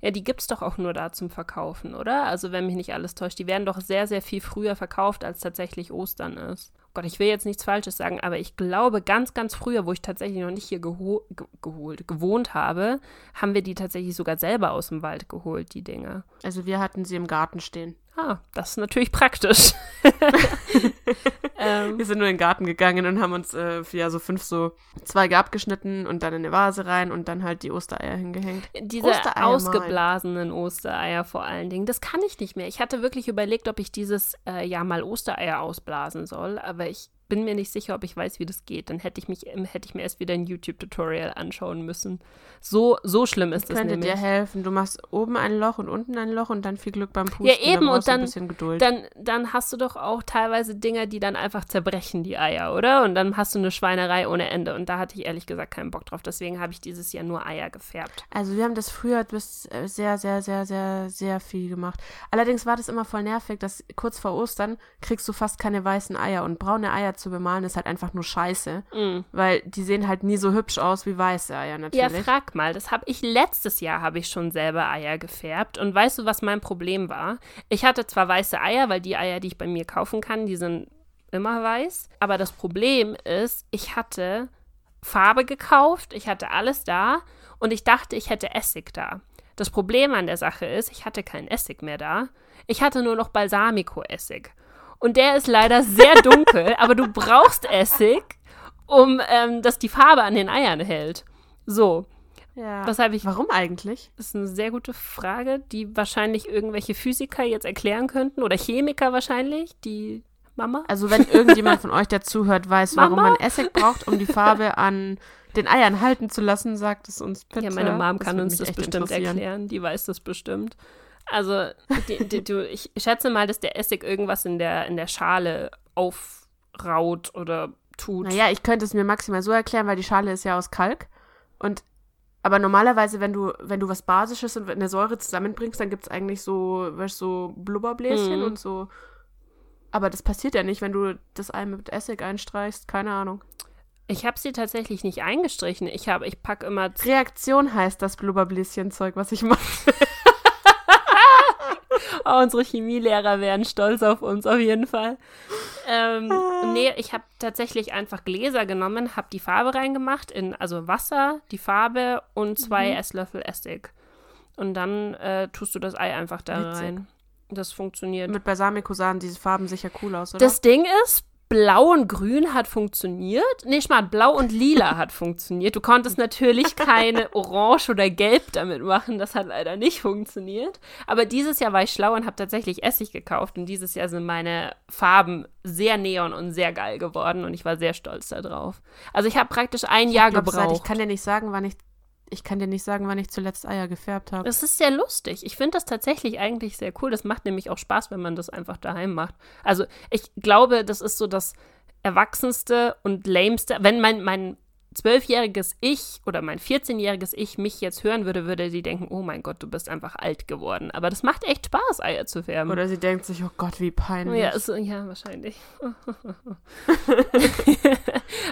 Ja, die gibt es doch auch nur da zum Verkaufen, oder? Also, wenn mich nicht alles täuscht, die werden doch sehr, sehr viel früher verkauft, als tatsächlich Ostern ist. Gott, ich will jetzt nichts Falsches sagen, aber ich glaube, ganz, ganz früher, wo ich tatsächlich noch nicht hier geho ge geholt, gewohnt habe, haben wir die tatsächlich sogar selber aus dem Wald geholt, die Dinge.
Also wir hatten sie im Garten stehen.
Ah, das ist natürlich praktisch.
ähm, wir sind nur in den Garten gegangen und haben uns äh, ja so fünf so Zweige abgeschnitten und dann in eine Vase rein und dann halt die Ostereier hingehängt.
Diese Ostereier ausgeblasenen mal. Ostereier vor allen Dingen, das kann ich nicht mehr. Ich hatte wirklich überlegt, ob ich dieses äh, Jahr mal Ostereier ausblasen soll, aber ich bin mir nicht sicher, ob ich weiß, wie das geht. Dann hätte ich mich, hätte ich mir erst wieder ein YouTube-Tutorial anschauen müssen. So, so schlimm ist
das
könnte
nämlich. dir helfen. Du machst oben ein Loch und unten ein Loch und dann viel Glück beim Pusten. Ja,
eben. Dann und dann, dann, dann hast du doch auch teilweise Dinger, die dann einfach zerbrechen, die Eier, oder? Und dann hast du eine Schweinerei ohne Ende. Und da hatte ich ehrlich gesagt keinen Bock drauf. Deswegen habe ich dieses Jahr nur Eier gefärbt.
Also wir haben das früher bis äh, sehr, sehr, sehr, sehr, sehr viel gemacht. Allerdings war das immer voll nervig, dass kurz vor Ostern kriegst du fast keine weißen Eier. Und braune Eier zu bemalen ist halt einfach nur scheiße. Mm. Weil die sehen halt nie so hübsch aus wie weiße Eier natürlich.
Ja, frag mal. Das habe ich letztes Jahr habe ich schon selber Eier gefärbt. Und weißt du, was mein Problem war? Ich hatte zwar weiße Eier, weil die Eier, die ich bei mir kaufen kann, die sind immer weiß. Aber das Problem ist, ich hatte Farbe gekauft, ich hatte alles da und ich dachte, ich hätte Essig da. Das Problem an der Sache ist, ich hatte keinen Essig mehr da. Ich hatte nur noch Balsamico-Essig. Und der ist leider sehr dunkel, aber du brauchst Essig, um ähm, dass die Farbe an den Eiern hält. So.
Ja. Weshalb ich, Warum eigentlich?
Das ist eine sehr gute Frage, die wahrscheinlich irgendwelche Physiker jetzt erklären könnten oder Chemiker wahrscheinlich, die Mama.
Also wenn irgendjemand von euch, der zuhört, weiß, Mama? warum man Essig braucht, um die Farbe an den Eiern halten zu lassen, sagt es uns bitte.
Ja, meine Mom kann uns das bestimmt erklären. Die weiß das bestimmt. Also, die, die, du, ich schätze mal, dass der Essig irgendwas in der, in der Schale aufraut oder tut.
Naja, ich könnte es mir maximal so erklären, weil die Schale ist ja aus Kalk. Und aber normalerweise, wenn du, wenn du was Basisches und eine Säure zusammenbringst, dann gibt es eigentlich so, weißt, so Blubberbläschen mhm. und so. Aber das passiert ja nicht, wenn du das Ei mit Essig einstreichst. Keine Ahnung.
Ich habe sie tatsächlich nicht eingestrichen. Ich habe, ich packe immer.
Reaktion heißt das Blubberbläschen-Zeug, was ich mache.
oh, unsere Chemielehrer wären stolz auf uns, auf jeden Fall. Ähm, ah. nee, ich habe tatsächlich einfach Gläser genommen, habe die Farbe reingemacht, in, also Wasser, die Farbe und zwei mhm. Esslöffel Essig. Und dann äh, tust du das Ei einfach da Witzig. rein. Das funktioniert.
Mit Balsamico sahen diese Farben sicher cool aus, oder?
Das Ding ist, Blau und Grün hat funktioniert. Nee, mal, Blau und Lila hat funktioniert. Du konntest natürlich keine Orange oder Gelb damit machen. Das hat leider nicht funktioniert. Aber dieses Jahr war ich schlau und habe tatsächlich Essig gekauft. Und dieses Jahr sind meine Farben sehr neon und sehr geil geworden. Und ich war sehr stolz darauf. Also ich habe praktisch ein ich Jahr gebraucht. Seit,
ich kann dir nicht sagen, wann ich ich kann dir nicht sagen, wann ich zuletzt Eier gefärbt habe.
Das ist sehr lustig. Ich finde das tatsächlich eigentlich sehr cool. Das macht nämlich auch Spaß, wenn man das einfach daheim macht. Also ich glaube, das ist so das erwachsenste und lameste. Wenn mein, mein zwölfjähriges Ich oder mein 14-jähriges Ich mich jetzt hören würde, würde sie denken, oh mein Gott, du bist einfach alt geworden. Aber das macht echt Spaß, Eier zu färben.
Oder sie denkt sich, oh Gott, wie peinlich.
Ja, so, ja wahrscheinlich.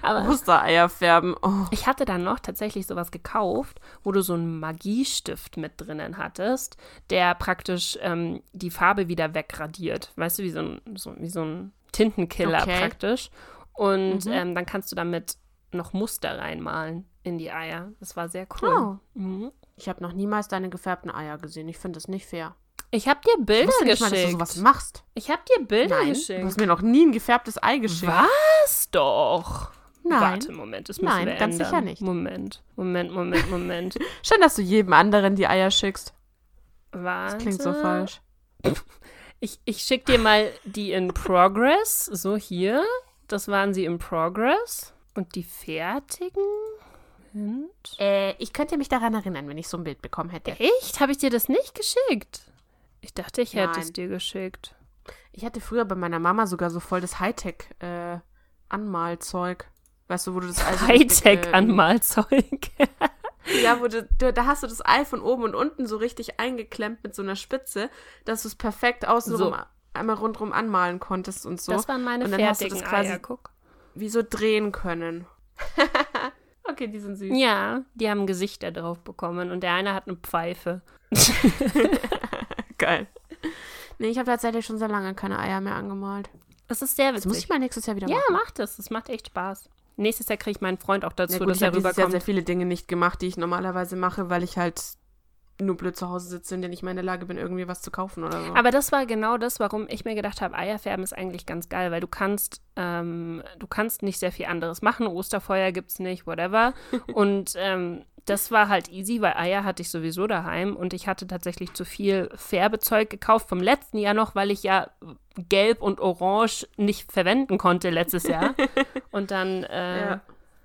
Aber Ostereier färben. Oh.
Ich hatte dann noch tatsächlich sowas gekauft, wo du so einen Magiestift mit drinnen hattest, der praktisch ähm, die Farbe wieder wegradiert. Weißt du, wie so ein, so, wie so ein Tintenkiller okay. praktisch. Und mhm. ähm, dann kannst du damit noch Muster reinmalen in die Eier. Das war sehr cool. Oh.
Mhm. Ich habe noch niemals deine gefärbten Eier gesehen. Ich finde das nicht fair.
Ich habe dir Bilder ich geschickt. Mal, dass du
sowas machst.
Ich habe dir Bilder
Nein,
geschickt.
Du hast mir noch nie ein gefärbtes Ei geschickt.
Was doch?
Nein.
Warte, Moment, das müssen
Nein,
wir
ganz
ändern.
sicher nicht.
Moment, Moment, Moment, Moment.
Schön, dass du jedem anderen die Eier schickst.
Warte.
Das klingt so falsch.
Ich, ich schicke dir mal die in Progress. So hier. Das waren sie in Progress. Und die fertigen
sind. Äh, ich könnte mich daran erinnern, wenn ich so ein Bild bekommen hätte.
Echt? Habe ich dir das nicht geschickt? Ich dachte, ich hätte es dir geschickt.
Ich hatte früher bei meiner Mama sogar so voll das Hightech-Anmalzeug. Äh, weißt du, wo du das
also Hightech-Anmalzeug.
Äh, ja, wo du, du, da hast du das Ei von oben und unten so richtig eingeklemmt mit so einer Spitze, dass du es perfekt außenrum so. einmal rundrum anmalen konntest und so.
Das waren meine und dann fertigen hast du das quasi, Eier, guck
wie so drehen können. okay, die sind süß.
Ja, die haben Gesichter drauf bekommen und der eine hat eine Pfeife.
Geil. Nee, ich habe tatsächlich schon sehr lange keine Eier mehr angemalt.
Das ist sehr witzig.
Das muss ich mal nächstes Jahr wieder
ja,
machen.
Ja, mach das. Das macht echt Spaß. Nächstes Jahr kriege ich meinen Freund auch dazu,
ja, gut,
dass
ich
er rüberkommt. Ich habe
sehr viele Dinge nicht gemacht, die ich normalerweise mache, weil ich halt nur blöd zu Hause sitze und nicht mehr in der Lage bin, irgendwie was zu kaufen oder so.
Aber das war genau das, warum ich mir gedacht habe, Eierfärben ist eigentlich ganz geil, weil du kannst, ähm, du kannst nicht sehr viel anderes machen. Osterfeuer gibt es nicht, whatever. und ähm, das war halt easy, weil Eier hatte ich sowieso daheim und ich hatte tatsächlich zu viel Färbezeug gekauft vom letzten Jahr noch, weil ich ja Gelb und Orange nicht verwenden konnte letztes Jahr. und dann äh, ja.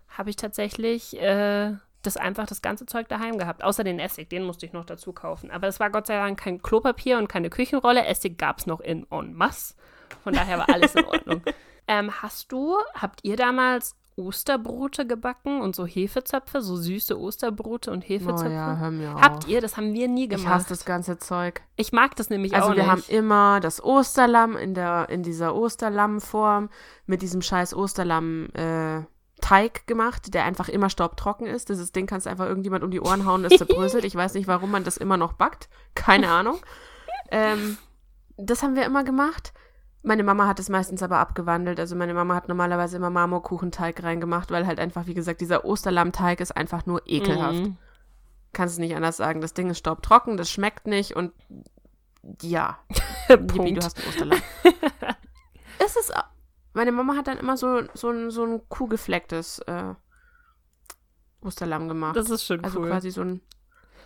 habe ich tatsächlich äh, das einfach das ganze Zeug daheim gehabt. Außer den Essig, den musste ich noch dazu kaufen. Aber es war Gott sei Dank kein Klopapier und keine Küchenrolle. Essig gab es noch in en masse. Von daher war alles in Ordnung. ähm, hast du, habt ihr damals Osterbrote gebacken und so Hefezöpfe, so süße Osterbrote und Hefezöpfe? Oh
ja, hör mir
auf. Habt ihr? Das haben wir nie gemacht.
Ich hasse das ganze Zeug.
Ich mag das nämlich
also
auch nicht.
Also wir haben immer das Osterlamm in der in dieser Osterlammform mit diesem scheiß Osterlamm äh, Teig gemacht, der einfach immer staubtrocken ist. Dieses Ding kannst du einfach irgendjemand um die Ohren hauen, das zerbröselt. Ich weiß nicht, warum man das immer noch backt. Keine Ahnung. ähm, das haben wir immer gemacht. Meine Mama hat es meistens aber abgewandelt. Also meine Mama hat normalerweise immer Marmorkuchenteig reingemacht, weil halt einfach, wie gesagt, dieser Osterlammteig ist einfach nur ekelhaft. Mhm. Kannst es nicht anders sagen. Das Ding ist staubtrocken, das schmeckt nicht und ja. Yippie, du hast ein Osterlamm. es ist meine Mama hat dann immer so, so, ein, so ein kuhgeflecktes äh, Osterlamm gemacht.
Das ist schon
also
cool.
Also quasi so ein,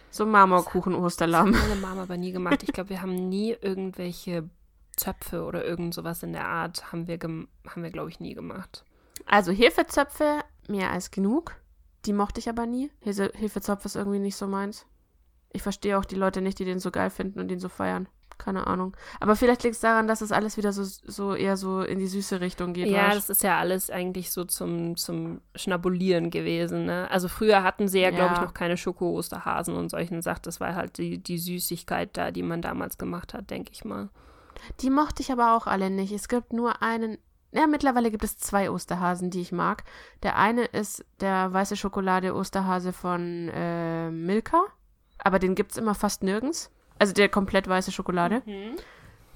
so Marmorkuchen-Osterlamm.
Das hat meine Mama aber nie gemacht. Ich glaube, wir haben nie irgendwelche Zöpfe oder irgend sowas in der Art haben wir, haben wir glaube ich, nie gemacht.
Also Hefezöpfe mehr als genug. Die mochte ich aber nie. Hefezopf ist irgendwie nicht so meins. Ich verstehe auch die Leute nicht, die den so geil finden und den so feiern. Keine Ahnung. Aber vielleicht liegt es daran, dass es alles wieder so, so eher so in die süße Richtung geht.
Ja, das ist ja alles eigentlich so zum, zum Schnabulieren gewesen. Ne? Also früher hatten sie ja, ja. glaube ich, noch keine Schoko-Osterhasen und solchen Sachen. Das war halt die, die Süßigkeit da, die man damals gemacht hat, denke ich mal.
Die mochte ich aber auch alle nicht. Es gibt nur einen. Ja, mittlerweile gibt es zwei Osterhasen, die ich mag. Der eine ist der weiße Schokolade-Osterhase von äh, Milka. Aber den gibt es immer fast nirgends. Also der komplett weiße Schokolade. Mhm.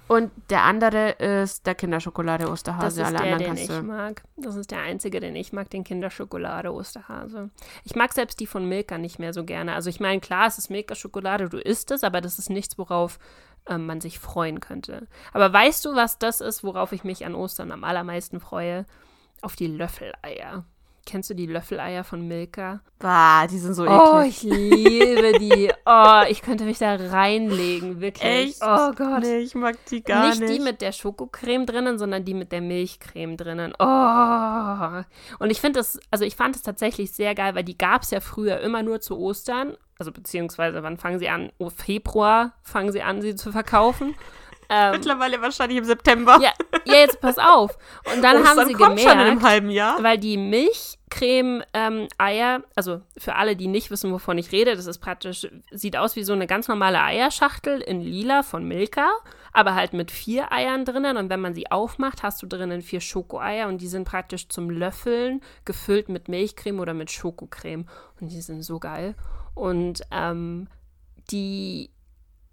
Und der andere ist der Kinderschokolade Osterhase.
Das ist Alle der, den ich mag. Das ist der einzige, den ich mag, den Kinderschokolade Osterhase. Ich mag selbst die von Milka nicht mehr so gerne. Also ich meine, klar, es ist Milka-Schokolade, du isst es, aber das ist nichts, worauf ähm, man sich freuen könnte. Aber weißt du, was das ist, worauf ich mich an Ostern am allermeisten freue? Auf die Löffeleier. Kennst du die Löffeleier von Milka?
Bah, die sind so
eklig. Oh, ich liebe die. Oh, ich könnte mich da reinlegen, wirklich.
Echt? Oh Gott. Nee, ich mag die gar nicht.
Nicht die mit der Schokocreme drinnen, sondern die mit der Milchcreme drinnen. Oh. Und ich finde das, also ich fand es tatsächlich sehr geil, weil die gab es ja früher immer nur zu Ostern. Also beziehungsweise, wann fangen sie an? Oh, Februar fangen sie an, sie zu verkaufen.
Ähm, Mittlerweile wahrscheinlich im September.
Ja, ja jetzt pass auf. Und dann haben sie gemerkt,
schon in einem halben Jahr.
weil die Milchcreme-Eier, ähm, also für alle, die nicht wissen, wovon ich rede, das ist praktisch, sieht aus wie so eine ganz normale Eierschachtel in lila von Milka, aber halt mit vier Eiern drinnen. Und wenn man sie aufmacht, hast du drinnen vier Schokoeier und die sind praktisch zum Löffeln gefüllt mit Milchcreme oder mit Schokocreme. Und die sind so geil. Und ähm, die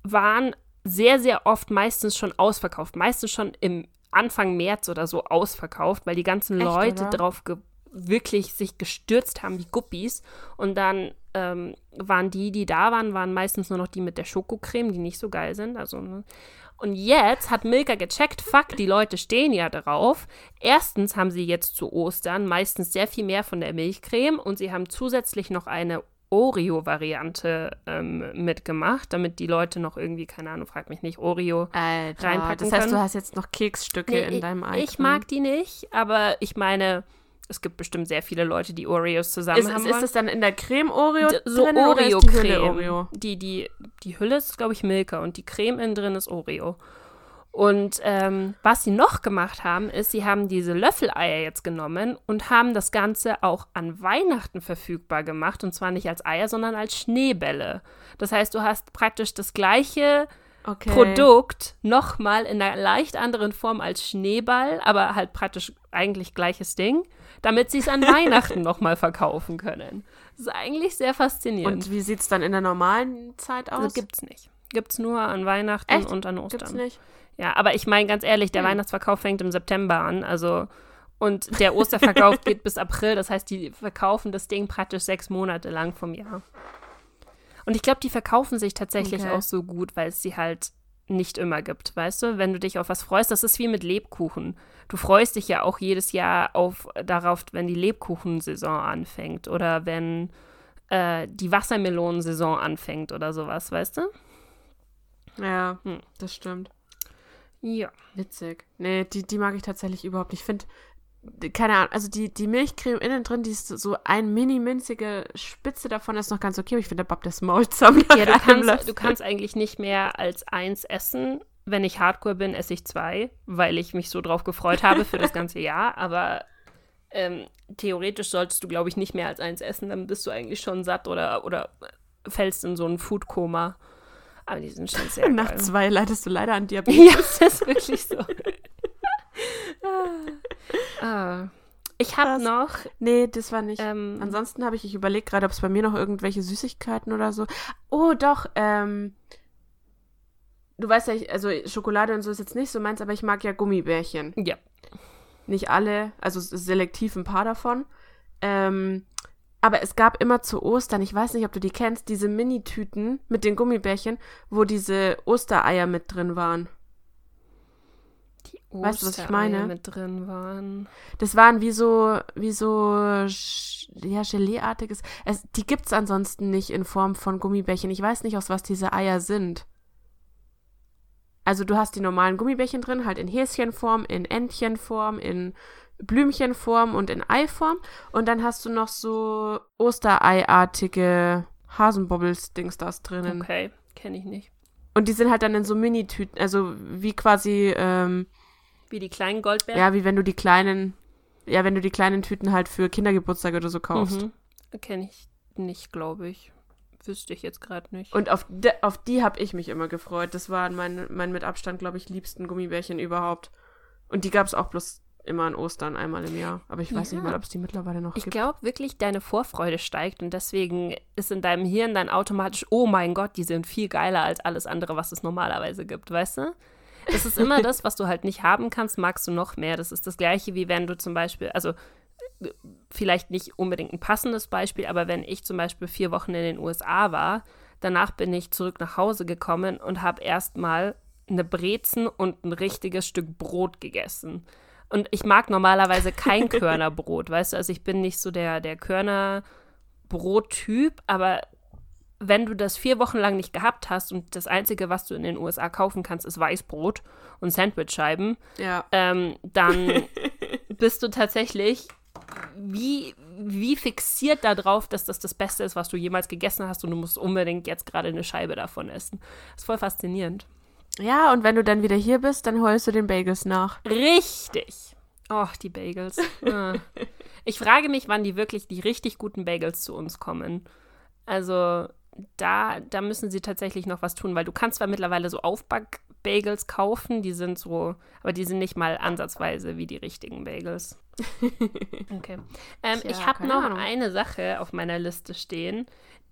waren sehr, sehr oft meistens schon ausverkauft. Meistens schon im Anfang März oder so ausverkauft, weil die ganzen Echt, Leute oder? drauf wirklich sich gestürzt haben wie Guppies. Und dann ähm, waren die, die da waren, waren meistens nur noch die mit der Schokocreme, die nicht so geil sind. Also, ne? Und jetzt hat Milka gecheckt, fuck, die Leute stehen ja drauf. Erstens haben sie jetzt zu Ostern meistens sehr viel mehr von der Milchcreme und sie haben zusätzlich noch eine Oreo-Variante ähm, mitgemacht, damit die Leute noch irgendwie, keine Ahnung, frag mich nicht, Oreo Alter, reinpacken
Das heißt, können. du hast jetzt noch Keksstücke nee, in deinem Ei.
Ich mag die nicht, aber ich meine, es gibt bestimmt sehr viele Leute, die Oreos zusammen
ist,
haben.
Ist, ist das dann in der Creme Oreo
so drin Oreo die Hülle Oreo? Die, die, die Hülle ist, glaube ich, Milka und die Creme innen drin ist Oreo. Und ähm, was sie noch gemacht haben, ist, sie haben diese Löffeleier jetzt genommen und haben das Ganze auch an Weihnachten verfügbar gemacht. Und zwar nicht als Eier, sondern als Schneebälle. Das heißt, du hast praktisch das gleiche okay. Produkt nochmal in einer leicht anderen Form als Schneeball, aber halt praktisch eigentlich gleiches Ding, damit sie es an Weihnachten nochmal verkaufen können. Das ist eigentlich sehr faszinierend.
Und wie sieht es dann in der normalen Zeit aus? Also
gibt's nicht. Gibt's nur an Weihnachten
Echt?
und an Ostern.
Gibt's nicht?
Ja, aber ich meine ganz ehrlich, der hm. Weihnachtsverkauf fängt im September an, also und der Osterverkauf geht bis April, das heißt, die verkaufen das Ding praktisch sechs Monate lang vom Jahr. Und ich glaube, die verkaufen sich tatsächlich okay. auch so gut, weil es sie halt nicht immer gibt, weißt du? Wenn du dich auf was freust, das ist wie mit Lebkuchen. Du freust dich ja auch jedes Jahr auf darauf, wenn die Lebkuchensaison anfängt oder wenn äh, die Wassermelonensaison anfängt oder sowas, weißt du?
Ja, hm. das stimmt.
Ja.
Witzig. Nee, die, die mag ich tatsächlich überhaupt nicht. Ich finde, keine Ahnung, also die, die Milchcreme innen drin, die ist so ein mini-minzige Spitze davon ist noch ganz okay, aber ich finde, der babbt das Maul zusammen.
Ja, du kannst, du kannst eigentlich nicht mehr als eins essen. Wenn ich Hardcore bin, esse ich zwei, weil ich mich so drauf gefreut habe für das ganze Jahr. Aber ähm, theoretisch solltest du, glaube ich, nicht mehr als eins essen, dann bist du eigentlich schon satt oder, oder fällst in so ein Foodkoma. Aber die sind schon sehr
Nach
geil.
zwei leidest du leider an Diabetes. Ja,
das ist wirklich so. ah. ah. Ich habe noch.
Nee, das war nicht. Ähm, Ansonsten habe ich, ich überlegt gerade, ob es bei mir noch irgendwelche Süßigkeiten oder so. Oh, doch, ähm. Du weißt ja, ich, also Schokolade und so ist jetzt nicht so meins, aber ich mag ja Gummibärchen.
Ja.
Nicht alle, also selektiv ein paar davon. Ähm, aber es gab immer zu Ostern, ich weiß nicht, ob du die kennst, diese Mini-Tüten mit den Gummibärchen, wo diese Ostereier mit drin waren.
Die Ostereier weißt du, was ich meine? mit drin waren.
Das waren wie so, wie so, ja, Geleeartiges. Es, die gibt's ansonsten nicht in Form von Gummibärchen. Ich weiß nicht, aus was diese Eier sind. Also du hast die normalen Gummibärchen drin, halt in Häschenform, in Entchenform, in Blümchenform und in Eiform. Und dann hast du noch so Ostereiartige Hasenbobbles-Dings das drinnen.
Okay, kenne ich nicht.
Und die sind halt dann in so Mini-Tüten, also wie quasi, ähm,
Wie die kleinen Goldbeeren?
Ja, wie wenn du die kleinen, ja, wenn du die kleinen Tüten halt für Kindergeburtstag oder so kaufst. Mhm.
Kenne ich nicht, glaube ich. Wüsste ich jetzt gerade nicht.
Und auf, de, auf die habe ich mich immer gefreut. Das waren mein, mein mit Abstand, glaube ich, liebsten Gummibärchen überhaupt. Und die gab es auch bloß immer an Ostern einmal im Jahr. Aber ich weiß ja. nicht mal, ob es die mittlerweile noch
ich
gibt.
Ich glaube wirklich, deine Vorfreude steigt und deswegen ist in deinem Hirn dann automatisch, oh mein Gott, die sind viel geiler als alles andere, was es normalerweise gibt, weißt du? Das ist immer das, was du halt nicht haben kannst, magst du noch mehr. Das ist das gleiche, wie wenn du zum Beispiel, also vielleicht nicht unbedingt ein passendes Beispiel, aber wenn ich zum Beispiel vier Wochen in den USA war, danach bin ich zurück nach Hause gekommen und habe erstmal eine Brezen und ein richtiges Stück Brot gegessen. Und ich mag normalerweise kein Körnerbrot, weißt du? Also ich bin nicht so der, der Körnerbrot-Typ, aber wenn du das vier Wochen lang nicht gehabt hast und das Einzige, was du in den USA kaufen kannst, ist Weißbrot und Sandwichscheiben,
Ja.
ähm, dann bist du tatsächlich wie, wie fixiert darauf, dass das das Beste ist, was du jemals gegessen hast und du musst unbedingt jetzt gerade eine Scheibe davon essen. Das ist voll faszinierend.
Ja, und wenn du dann wieder hier bist, dann heulst du den Bagels nach.
Richtig. Och, die Bagels. Ah. Ich frage mich, wann die wirklich die richtig guten Bagels zu uns kommen. Also da, da müssen sie tatsächlich noch was tun, weil du kannst zwar mittlerweile so Aufback-Bagels kaufen, die sind so, aber die sind nicht mal ansatzweise wie die richtigen Bagels. Okay. Ähm,
Tja,
ich habe noch
Ahnung.
eine Sache auf meiner Liste stehen,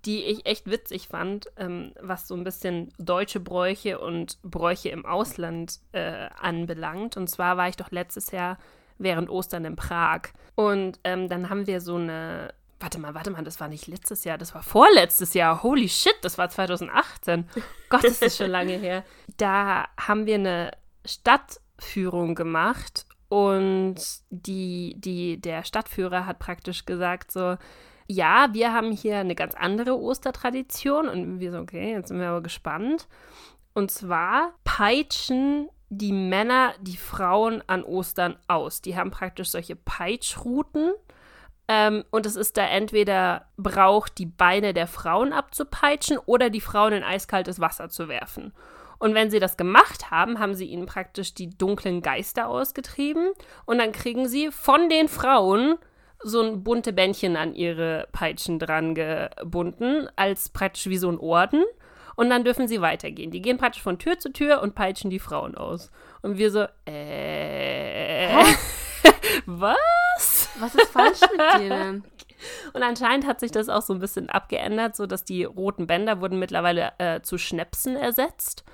die ich echt witzig fand, ähm, was so ein bisschen deutsche Bräuche und Bräuche im Ausland äh, anbelangt. Und zwar war ich doch letztes Jahr während Ostern in Prag. Und ähm, dann haben wir so eine. Warte mal, warte mal, das war nicht letztes Jahr, das war vorletztes Jahr. Holy shit, das war 2018. Gott, ist das schon lange her. Da haben wir eine Stadtführung gemacht und die, die, der Stadtführer hat praktisch gesagt so, ja, wir haben hier eine ganz andere Ostertradition und wir so, okay, jetzt sind wir aber gespannt. Und zwar peitschen die Männer die Frauen an Ostern aus. Die haben praktisch solche Peitschruten. Ähm, und es ist da entweder Brauch, die Beine der Frauen abzupeitschen oder die Frauen in eiskaltes Wasser zu werfen. Und wenn sie das gemacht haben, haben sie ihnen praktisch die dunklen Geister ausgetrieben. Und dann kriegen sie von den Frauen so ein bunte Bändchen an ihre Peitschen dran gebunden, als praktisch wie so ein Orden. Und dann dürfen sie weitergehen. Die gehen praktisch von Tür zu Tür und peitschen die Frauen aus. Und wir so, äh, was?
Was ist falsch mit denen?
Und anscheinend hat sich das auch so ein bisschen abgeändert, so dass die roten Bänder wurden mittlerweile äh, zu Schnäpsen ersetzt.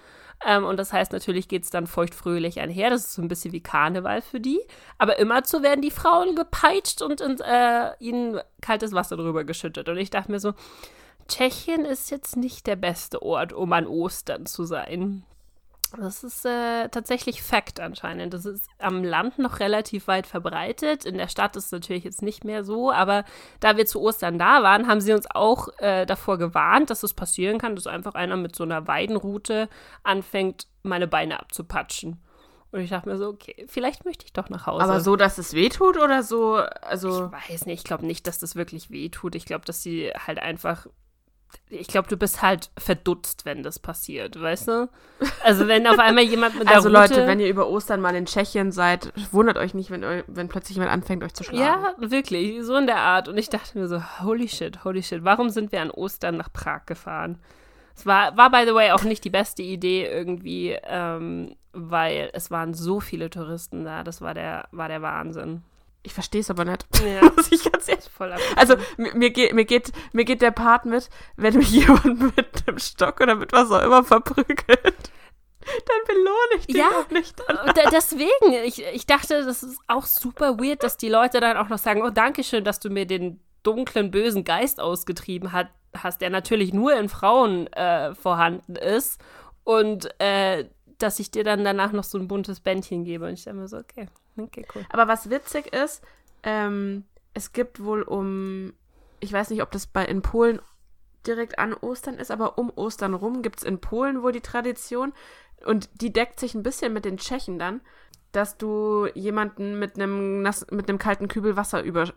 Ähm, und das heißt, natürlich geht es dann feuchtfröhlich einher. Das ist so ein bisschen wie Karneval für die. Aber immerzu werden die Frauen gepeitscht und, und äh, ihnen kaltes Wasser drüber geschüttet. Und ich dachte mir so, Tschechien ist jetzt nicht der beste Ort, um an Ostern zu sein. Das ist äh, tatsächlich Fakt anscheinend. Das ist am Land noch relativ weit verbreitet. In der Stadt ist es natürlich jetzt nicht mehr so. Aber da wir zu Ostern da waren, haben sie uns auch äh, davor gewarnt, dass es passieren kann, dass einfach einer mit so einer Weidenrute anfängt, meine Beine abzupatschen. Und ich dachte mir so, okay, vielleicht möchte ich doch nach Hause.
Aber so, dass es weh tut oder so? Also,
Ich weiß nicht, ich glaube nicht, dass das wirklich weh tut. Ich glaube, dass sie halt einfach. Ich glaube, du bist halt verdutzt, wenn das passiert, weißt du? Also, wenn auf einmal jemand mit der
also
Rute,
Leute, wenn ihr über Ostern mal in Tschechien seid, wundert euch nicht, wenn, wenn plötzlich jemand anfängt, euch zu schlagen.
Ja, wirklich, so in der Art. Und ich dachte mir so, holy shit, holy shit, warum sind wir an Ostern nach Prag gefahren? Es war, war, by the way, auch nicht die beste Idee irgendwie, ähm, weil es waren so viele Touristen da. Das war der, war der Wahnsinn.
Ich verstehe es aber nicht.
Ja,
Muss ich ganz ehrlich.
voll ab.
Also, mir, mir, geht, mir, geht, mir geht der Part mit, wenn mich jemand mit einem Stock oder mit was auch immer verprügelt, dann belohne ich den
Ja.
auch nicht.
Und da- deswegen, ich, ich dachte, das ist auch super weird, dass die Leute dann auch noch sagen, oh, danke schön, dass du mir den dunklen, bösen Geist ausgetrieben hat, hast, der natürlich nur in Frauen äh, vorhanden ist. Und äh, dass ich dir dann danach noch so ein buntes Bändchen gebe. Und ich dachte mir so, okay, okay, cool.
Aber was witzig ist, ähm, es gibt wohl um, ich weiß nicht, ob das bei in Polen direkt an Ostern ist, aber um Ostern rum gibt es in Polen wohl die Tradition und die deckt sich ein bisschen mit den Tschechen dann, dass du jemanden mit einem nass, mit einem kalten Kübel Wasser über,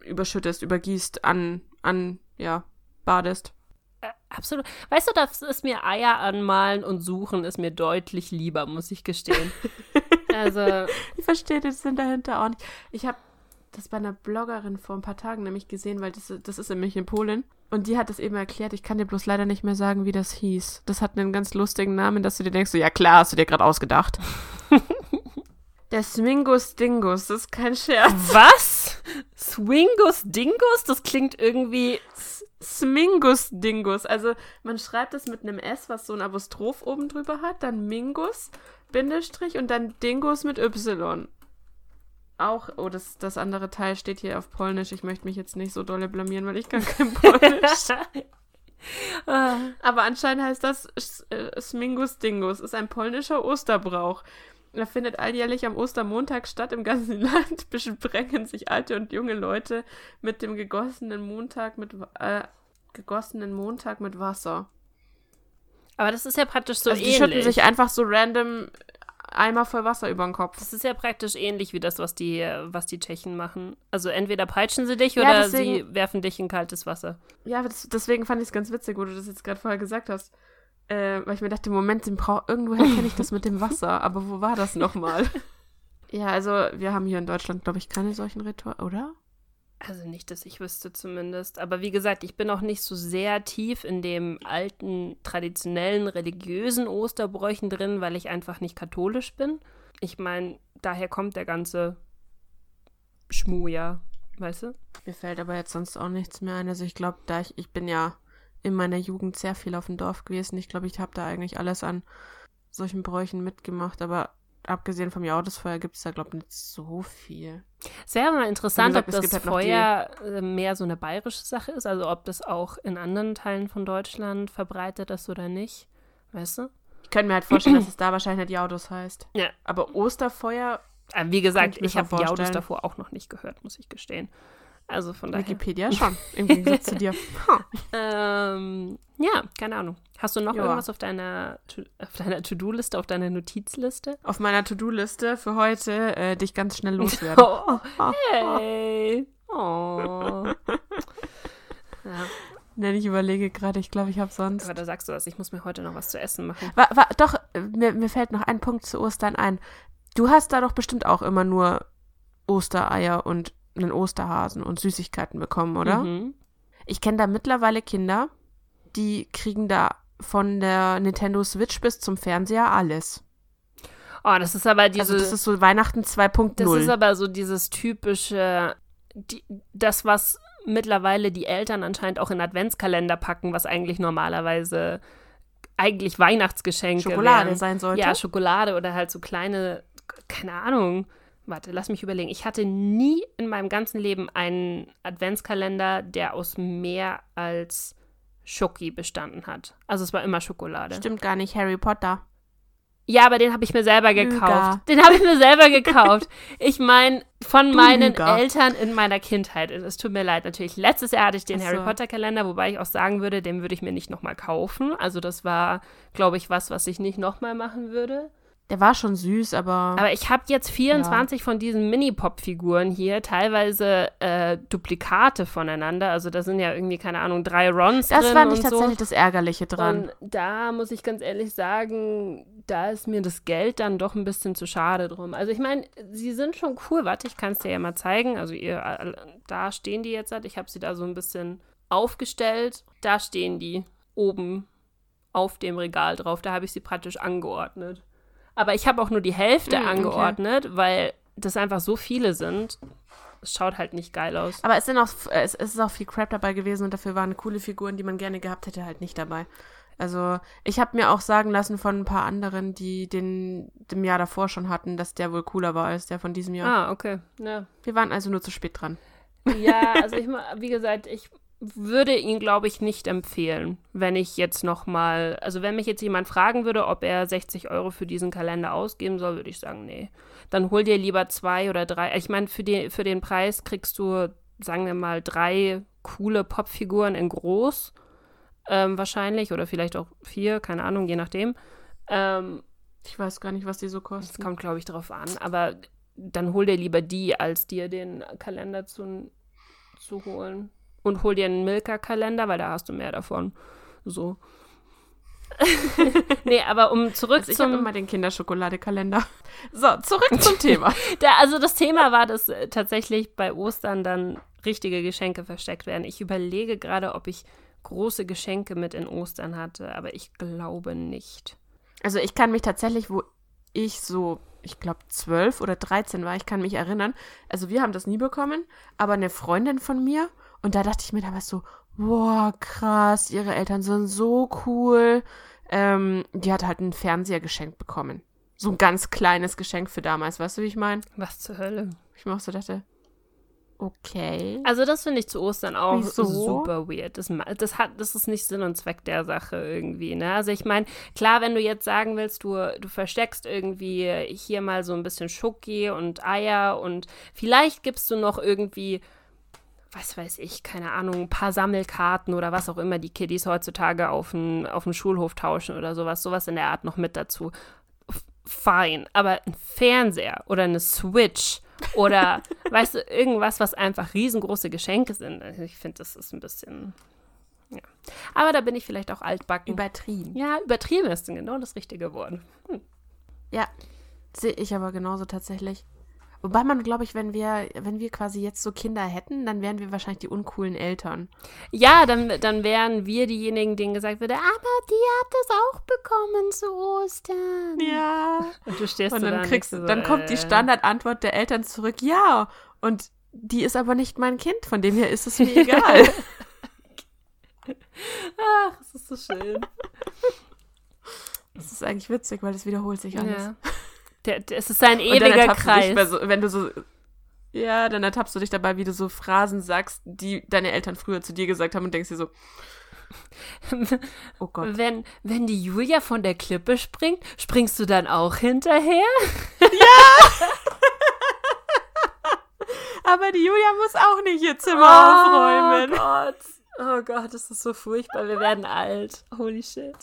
überschüttest, übergießt, an, an, ja, badest.
Äh, absolut. Weißt du, das ist mir Eier anmalen und suchen ist mir deutlich lieber, muss ich gestehen. also,
Ich verstehe den Sinn dahinter auch nicht. Ich habe das bei einer Bloggerin vor ein paar Tagen nämlich gesehen, weil das, das ist nämlich in Polen. Und die hat das eben erklärt. Ich kann dir bloß leider nicht mehr sagen, wie das hieß. Das hat einen ganz lustigen Namen, dass du dir denkst, so, ja klar, hast du dir gerade ausgedacht. Der Swingus Dingus, das ist kein Scherz.
was? Swingus Dingus? Das klingt irgendwie
Smingus Dingus. Also man schreibt es mit einem S, was so ein Apostroph oben drüber hat, dann Mingus, Bindestrich und dann Dingus mit Y. Auch, oh, das, das andere Teil steht hier auf Polnisch. Ich möchte mich jetzt nicht so dolle blamieren, weil ich kann kein Polnisch.
Ah,
Aber anscheinend heißt das äh, Smingus Dingus. Ist ein polnischer Osterbrauch. Er findet alljährlich am Ostermontag statt im ganzen Land. Besprengen sich alte und junge Leute mit dem gegossenen Montag mit äh, gegossenen Montag mit Wasser.
Aber das ist ja praktisch so
also die
ähnlich.
schütten sich einfach so random Eimer voll Wasser über den Kopf.
Das ist ja praktisch ähnlich wie das, was die, was die Tschechen machen. Also entweder peitschen sie dich
Ja,
oder
deswegen-
sie werfen dich in kaltes Wasser.
Ja, das, deswegen fand ich es ganz witzig, wo du das jetzt gerade vorher gesagt hast. Äh, weil ich mir dachte, Moment, den irgendwoher kenne ich das mit dem Wasser, aber wo war das nochmal? ja, also wir haben hier in Deutschland, glaube ich, keine solchen Rituale, oder?
Also nicht, dass ich wüsste zumindest. Aber wie gesagt, ich bin auch nicht so sehr tief in dem alten, traditionellen, religiösen Osterbräuchen drin, weil ich einfach nicht katholisch bin. Ich meine, daher kommt der ganze Schmuh ja, weißt du?
Mir fällt aber jetzt sonst auch nichts mehr ein. Also ich glaube, da ich, ich bin ja in meiner Jugend sehr viel auf dem Dorf gewesen. Ich glaube, ich habe da eigentlich alles an solchen Bräuchen mitgemacht, aber abgesehen vom Jahresfeuer gibt es da, glaube ich, nicht so viel.
Es wäre mal interessant,
gesagt,
ob das
halt
Feuer äh, mehr so eine bayerische Sache ist, also ob das auch in anderen Teilen von Deutschland verbreitet ist oder nicht. Weißt du?
Ich könnte mir halt vorstellen, dass es da wahrscheinlich nicht Jaudos heißt.
Ja.
Aber Osterfeuer,
Äh, Wie gesagt,
ich
ich habe Jaudus davor auch noch nicht gehört, muss ich gestehen. Also von daher.
Wikipedia schon, im Gegensatz zu dir.
Ähm, ja, keine Ahnung. Hast du noch
Ja.
irgendwas auf deiner auf deiner To-Do-Liste, auf deiner Notizliste?
Auf meiner To-Do-Liste für heute äh, dich ganz schnell loswerden.
Oh, hey. Oh. Ja,
Nein, ich überlege gerade, ich glaube, ich habe sonst.
aber da sagst du was, ich muss mir heute noch was zu essen machen.
Wa, wa, doch, äh, mir, mir fällt noch ein Punkt zu Ostern ein. Du hast da doch bestimmt auch immer nur Ostereier und einen Osterhasen und Süßigkeiten bekommen, oder?
Mhm.
Ich kenne da mittlerweile Kinder, die kriegen da von der Nintendo Switch bis zum Fernseher alles.
Oh, das ist aber diese.
also das ist so Weihnachten
Das
2.0.
ist aber so dieses typische, die, das, was mittlerweile die Eltern anscheinend auch in Adventskalender packen, was eigentlich normalerweise eigentlich Weihnachtsgeschenke
Schokolade
wären.
sein sollte.
Ja, Schokolade oder halt so kleine, keine Ahnung. Warte, lass mich überlegen. Ich hatte nie in meinem ganzen Leben einen Adventskalender, der aus mehr als Schoki bestanden hat. Also es war immer Schokolade.
Stimmt gar nicht, Harry Potter.
Ja, aber den habe ich mir selber gekauft.
Lüger.
Den habe ich mir selber gekauft. Ich meine, von
Du
meinen
Lüger.
Eltern in meiner Kindheit. Es tut mir leid, natürlich. Letztes Jahr hatte ich den
Ach
Harry
so.
Potter Kalender, wobei ich auch sagen würde, den würde ich mir nicht nochmal kaufen. Also das war, glaube ich, was, was ich nicht nochmal machen würde.
Der war schon süß, aber,
Aber ich habe jetzt 24 von diesen Mini-Pop-Figuren hier, teilweise äh, Duplikate voneinander. Also da sind ja irgendwie, keine Ahnung, drei Rons
das
drin
fand ich
und so.
tatsächlich das Ärgerliche dran.
Und da muss ich ganz ehrlich sagen, da ist mir das Geld dann doch ein bisschen zu schade drum. Also ich meine, sie sind schon cool. Warte, ich kann es dir ja mal zeigen. Also ihr, da stehen die jetzt. halt. Ich habe sie da so ein bisschen aufgestellt. Da stehen die oben auf dem Regal drauf. Da habe ich sie praktisch angeordnet. Aber ich habe auch nur die Hälfte
Mm, okay.
angeordnet, weil das einfach so viele sind. Es schaut halt nicht geil aus.
Aber es, sind auch, es, es ist auch viel Crap dabei gewesen und dafür waren coole Figuren, die man gerne gehabt hätte, halt nicht dabei. Also ich habe mir auch sagen lassen von ein paar anderen, die den dem Jahr davor schon hatten, dass der wohl cooler war als der von diesem Jahr.
Ah, okay. Ja.
Wir waren also nur zu spät dran.
Ja, also ich wie gesagt, ich würde ihn, glaube ich, nicht empfehlen, wenn ich jetzt noch mal, also wenn mich jetzt jemand fragen würde, ob er 60 Euro für diesen Kalender ausgeben soll, würde ich sagen, nee. Dann hol dir lieber zwei oder drei. Ich meine, für, die, für den Preis kriegst du, sagen wir mal, drei coole Popfiguren in groß, ähm, wahrscheinlich, oder vielleicht auch vier, keine Ahnung, je nachdem. Ähm,
Ich weiß gar nicht, was die so
das
kosten.
kommt, glaube ich, drauf an. Aber dann hol dir lieber die, als dir den Kalender zu, zu holen. Und hol dir einen Milka-Kalender, weil da hast du mehr davon. So. nee, aber um zurück
Also ich habe
zum.
immer den Kinderschokoladekalender. So, zurück zum Thema.
Da, also das Thema war, dass äh, tatsächlich bei Ostern dann richtige Geschenke versteckt werden. Ich überlege gerade, ob ich große Geschenke mit in Ostern hatte, aber ich glaube nicht.
Also ich kann mich tatsächlich, wo ich so, ich glaube, zwölf oder dreizehn war, ich kann mich erinnern. Also wir haben das nie bekommen, aber eine Freundin von mir, und da dachte ich mir damals so, boah, krass, ihre Eltern sind so cool. Ähm, die hat halt einen Fernseher geschenkt bekommen. So ein ganz kleines Geschenk für damals, weißt du, wie ich meine?
Was zur Hölle?
Ich mir auch so dachte, Okay.
Also das finde ich zu Ostern auch
Wieso?
super weird. Das, das, hat, das ist nicht Sinn und Zweck der Sache irgendwie. Ne? Also ich meine, klar, wenn du jetzt sagen willst, du, du versteckst irgendwie hier mal so ein bisschen Schoki und Eier und vielleicht gibst du noch irgendwie, was weiß ich, keine Ahnung, ein paar Sammelkarten oder was auch immer die Kiddies heutzutage auf dem, auf Schulhof tauschen oder sowas, sowas in der Art noch mit dazu. Fein, aber ein Fernseher oder eine Switch oder weißt du, irgendwas, was einfach riesengroße Geschenke sind. Ich finde, das ist ein bisschen. Ja. Aber da bin ich vielleicht auch altbacken.
Übertrieben.
ja, übertrieben ist genau das richtige Wort.
Ja, sehe ich aber genauso tatsächlich. Wobei man, glaube ich, wenn wir, wenn wir quasi jetzt so Kinder hätten, dann wären wir wahrscheinlich die uncoolen Eltern.
Ja, dann, dann wären wir diejenigen, denen gesagt würde, aber die hat es auch bekommen zu Ostern.
Ja.
Und du stehst
Und dann
und
kriegst
so,
dann kommt die
äh,
Standardantwort der Eltern zurück, ja. Und die ist aber nicht mein Kind, von dem her ist es mir egal.
Ach, das ist so schön.
Das ist eigentlich witzig, weil das wiederholt sich alles.
ja. Der, der, es ist ein ewiger Kreis.
so, wenn du so, ja, dann ertappst du dich dabei, wie du so Phrasen sagst, die deine Eltern früher zu dir gesagt haben und denkst dir so, oh Gott.
Wenn, wenn die Julia von der Klippe springt, springst du dann auch hinterher?
Aber die Julia muss auch nicht ihr Zimmer aufräumen.
Oh Gott. Oh Gott, das ist so furchtbar. Wir werden alt. Holy shit.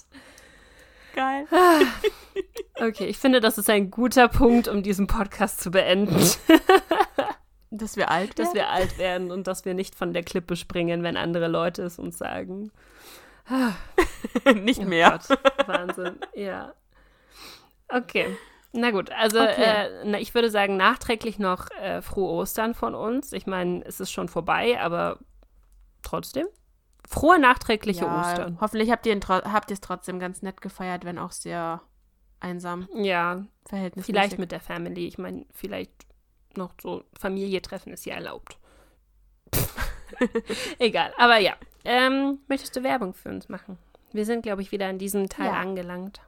Geil.
Okay, ich finde, das ist ein guter Punkt, um diesen Podcast zu beenden.
Dass wir alt
dass
werden?
wir alt werden und dass wir nicht von der Klippe springen, wenn andere Leute es uns sagen.
nicht
Oh
mehr.
Gott, Wahnsinn. Ja. Okay. Na gut, also
Okay.
äh, na, ich würde sagen, nachträglich noch äh, frohe Ostern von uns. Ich meine, es ist schon vorbei, aber trotzdem. Frohe nachträgliche
Ja,
Ostern.
Hoffentlich habt ihr es trotzdem ganz nett gefeiert, wenn auch sehr einsam
Ja,
Verhältnis.
vielleicht mit der Family. Ich meine, vielleicht noch so Familie treffen ist ja erlaubt. Egal, aber ja. Ähm, möchtest du Werbung für uns machen? Wir sind, glaube ich, wieder an diesem Teil
Ja.
angelangt.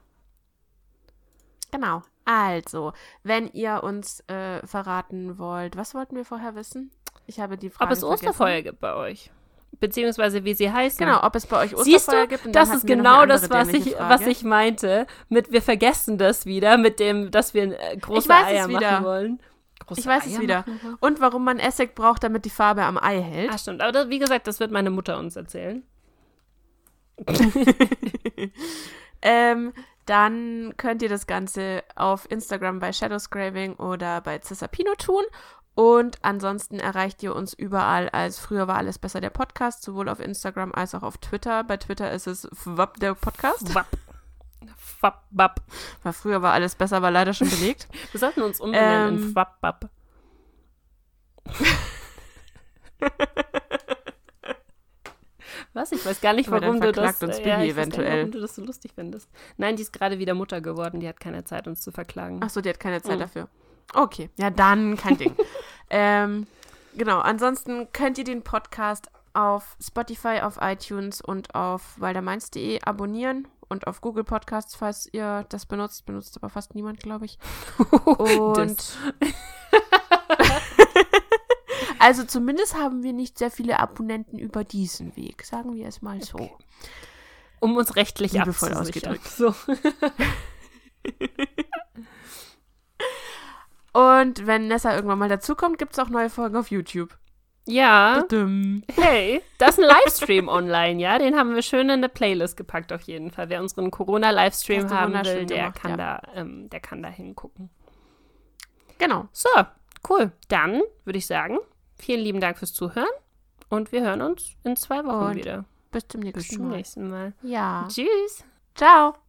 Genau. Also, wenn ihr uns äh, verraten wollt, was wollten wir vorher wissen? Ich habe die Frage
Ob es. Osterfeuer gibt bei euch? Beziehungsweise wie sie heißen.
Genau, ob es bei euch
Siehst
Osterfeuer
du,
gibt. und
das ist genau das, was ich,
Frage.
was ich meinte. Mit wir vergessen das wieder, mit dem, dass wir äh, große
weiß es
Eier
wieder.
machen wollen. Große
Ich weiß es
Eier
wieder.
machen?
Und warum man Essig braucht, damit die Farbe am Ei hält.
Ah, stimmt. Aber das, wie gesagt, das wird meine Mutter uns erzählen.
Ähm, dann könnt ihr das Ganze auf Instagram bei Shadowscraving oder bei Cisapino tun. Und ansonsten erreicht ihr uns überall als Früher war alles besser der Podcast, sowohl auf Instagram als auch auf Twitter. Bei Twitter ist es FWAP der Podcast.
Wapp, wapp.
Weil früher war alles besser, war leider schon belegt.
Wir sollten uns umbenennen
Ähm.
in Wapp, wapp. Was? Ich weiß gar nicht, warum du das,
uns
äh, ja, ich weiß gar nicht,
eventuell.
warum du das so lustig findest. Nein, die ist gerade wieder Mutter geworden. Die hat keine Zeit, uns zu verklagen.
Ach so, die hat keine Zeit
Mhm.
dafür. Okay, ja dann kein Ding. ähm, genau, ansonsten könnt ihr den Podcast auf Spotify, auf iTunes und auf waldermeins.de abonnieren und auf Google Podcasts, falls ihr das benutzt. Benutzt aber fast niemand, glaube ich. Und also zumindest haben wir nicht sehr viele Abonnenten über diesen Weg, sagen wir es mal so.
Okay. Um uns rechtlich
Liebevoll
abzusichern.
ausgedrückt.
So.
Und wenn Nessa irgendwann mal dazukommt, gibt es auch neue Folgen auf YouTube.
Ja, hey, das ist ein Livestream online, ja? Den haben wir schön in eine Playlist gepackt auf jeden Fall. Wer unseren Corona-Livestream haben will, der,
gemacht,
kann
ja.
da, ähm, der kann da hingucken.
Genau.
So, cool. Dann würde ich sagen, vielen lieben Dank fürs Zuhören und wir hören uns in zwei Wochen
Und
wieder.
Bis zum
Bis
nächsten
zum
Mal.
nächsten Mal.
Ja.
Tschüss.
Ciao.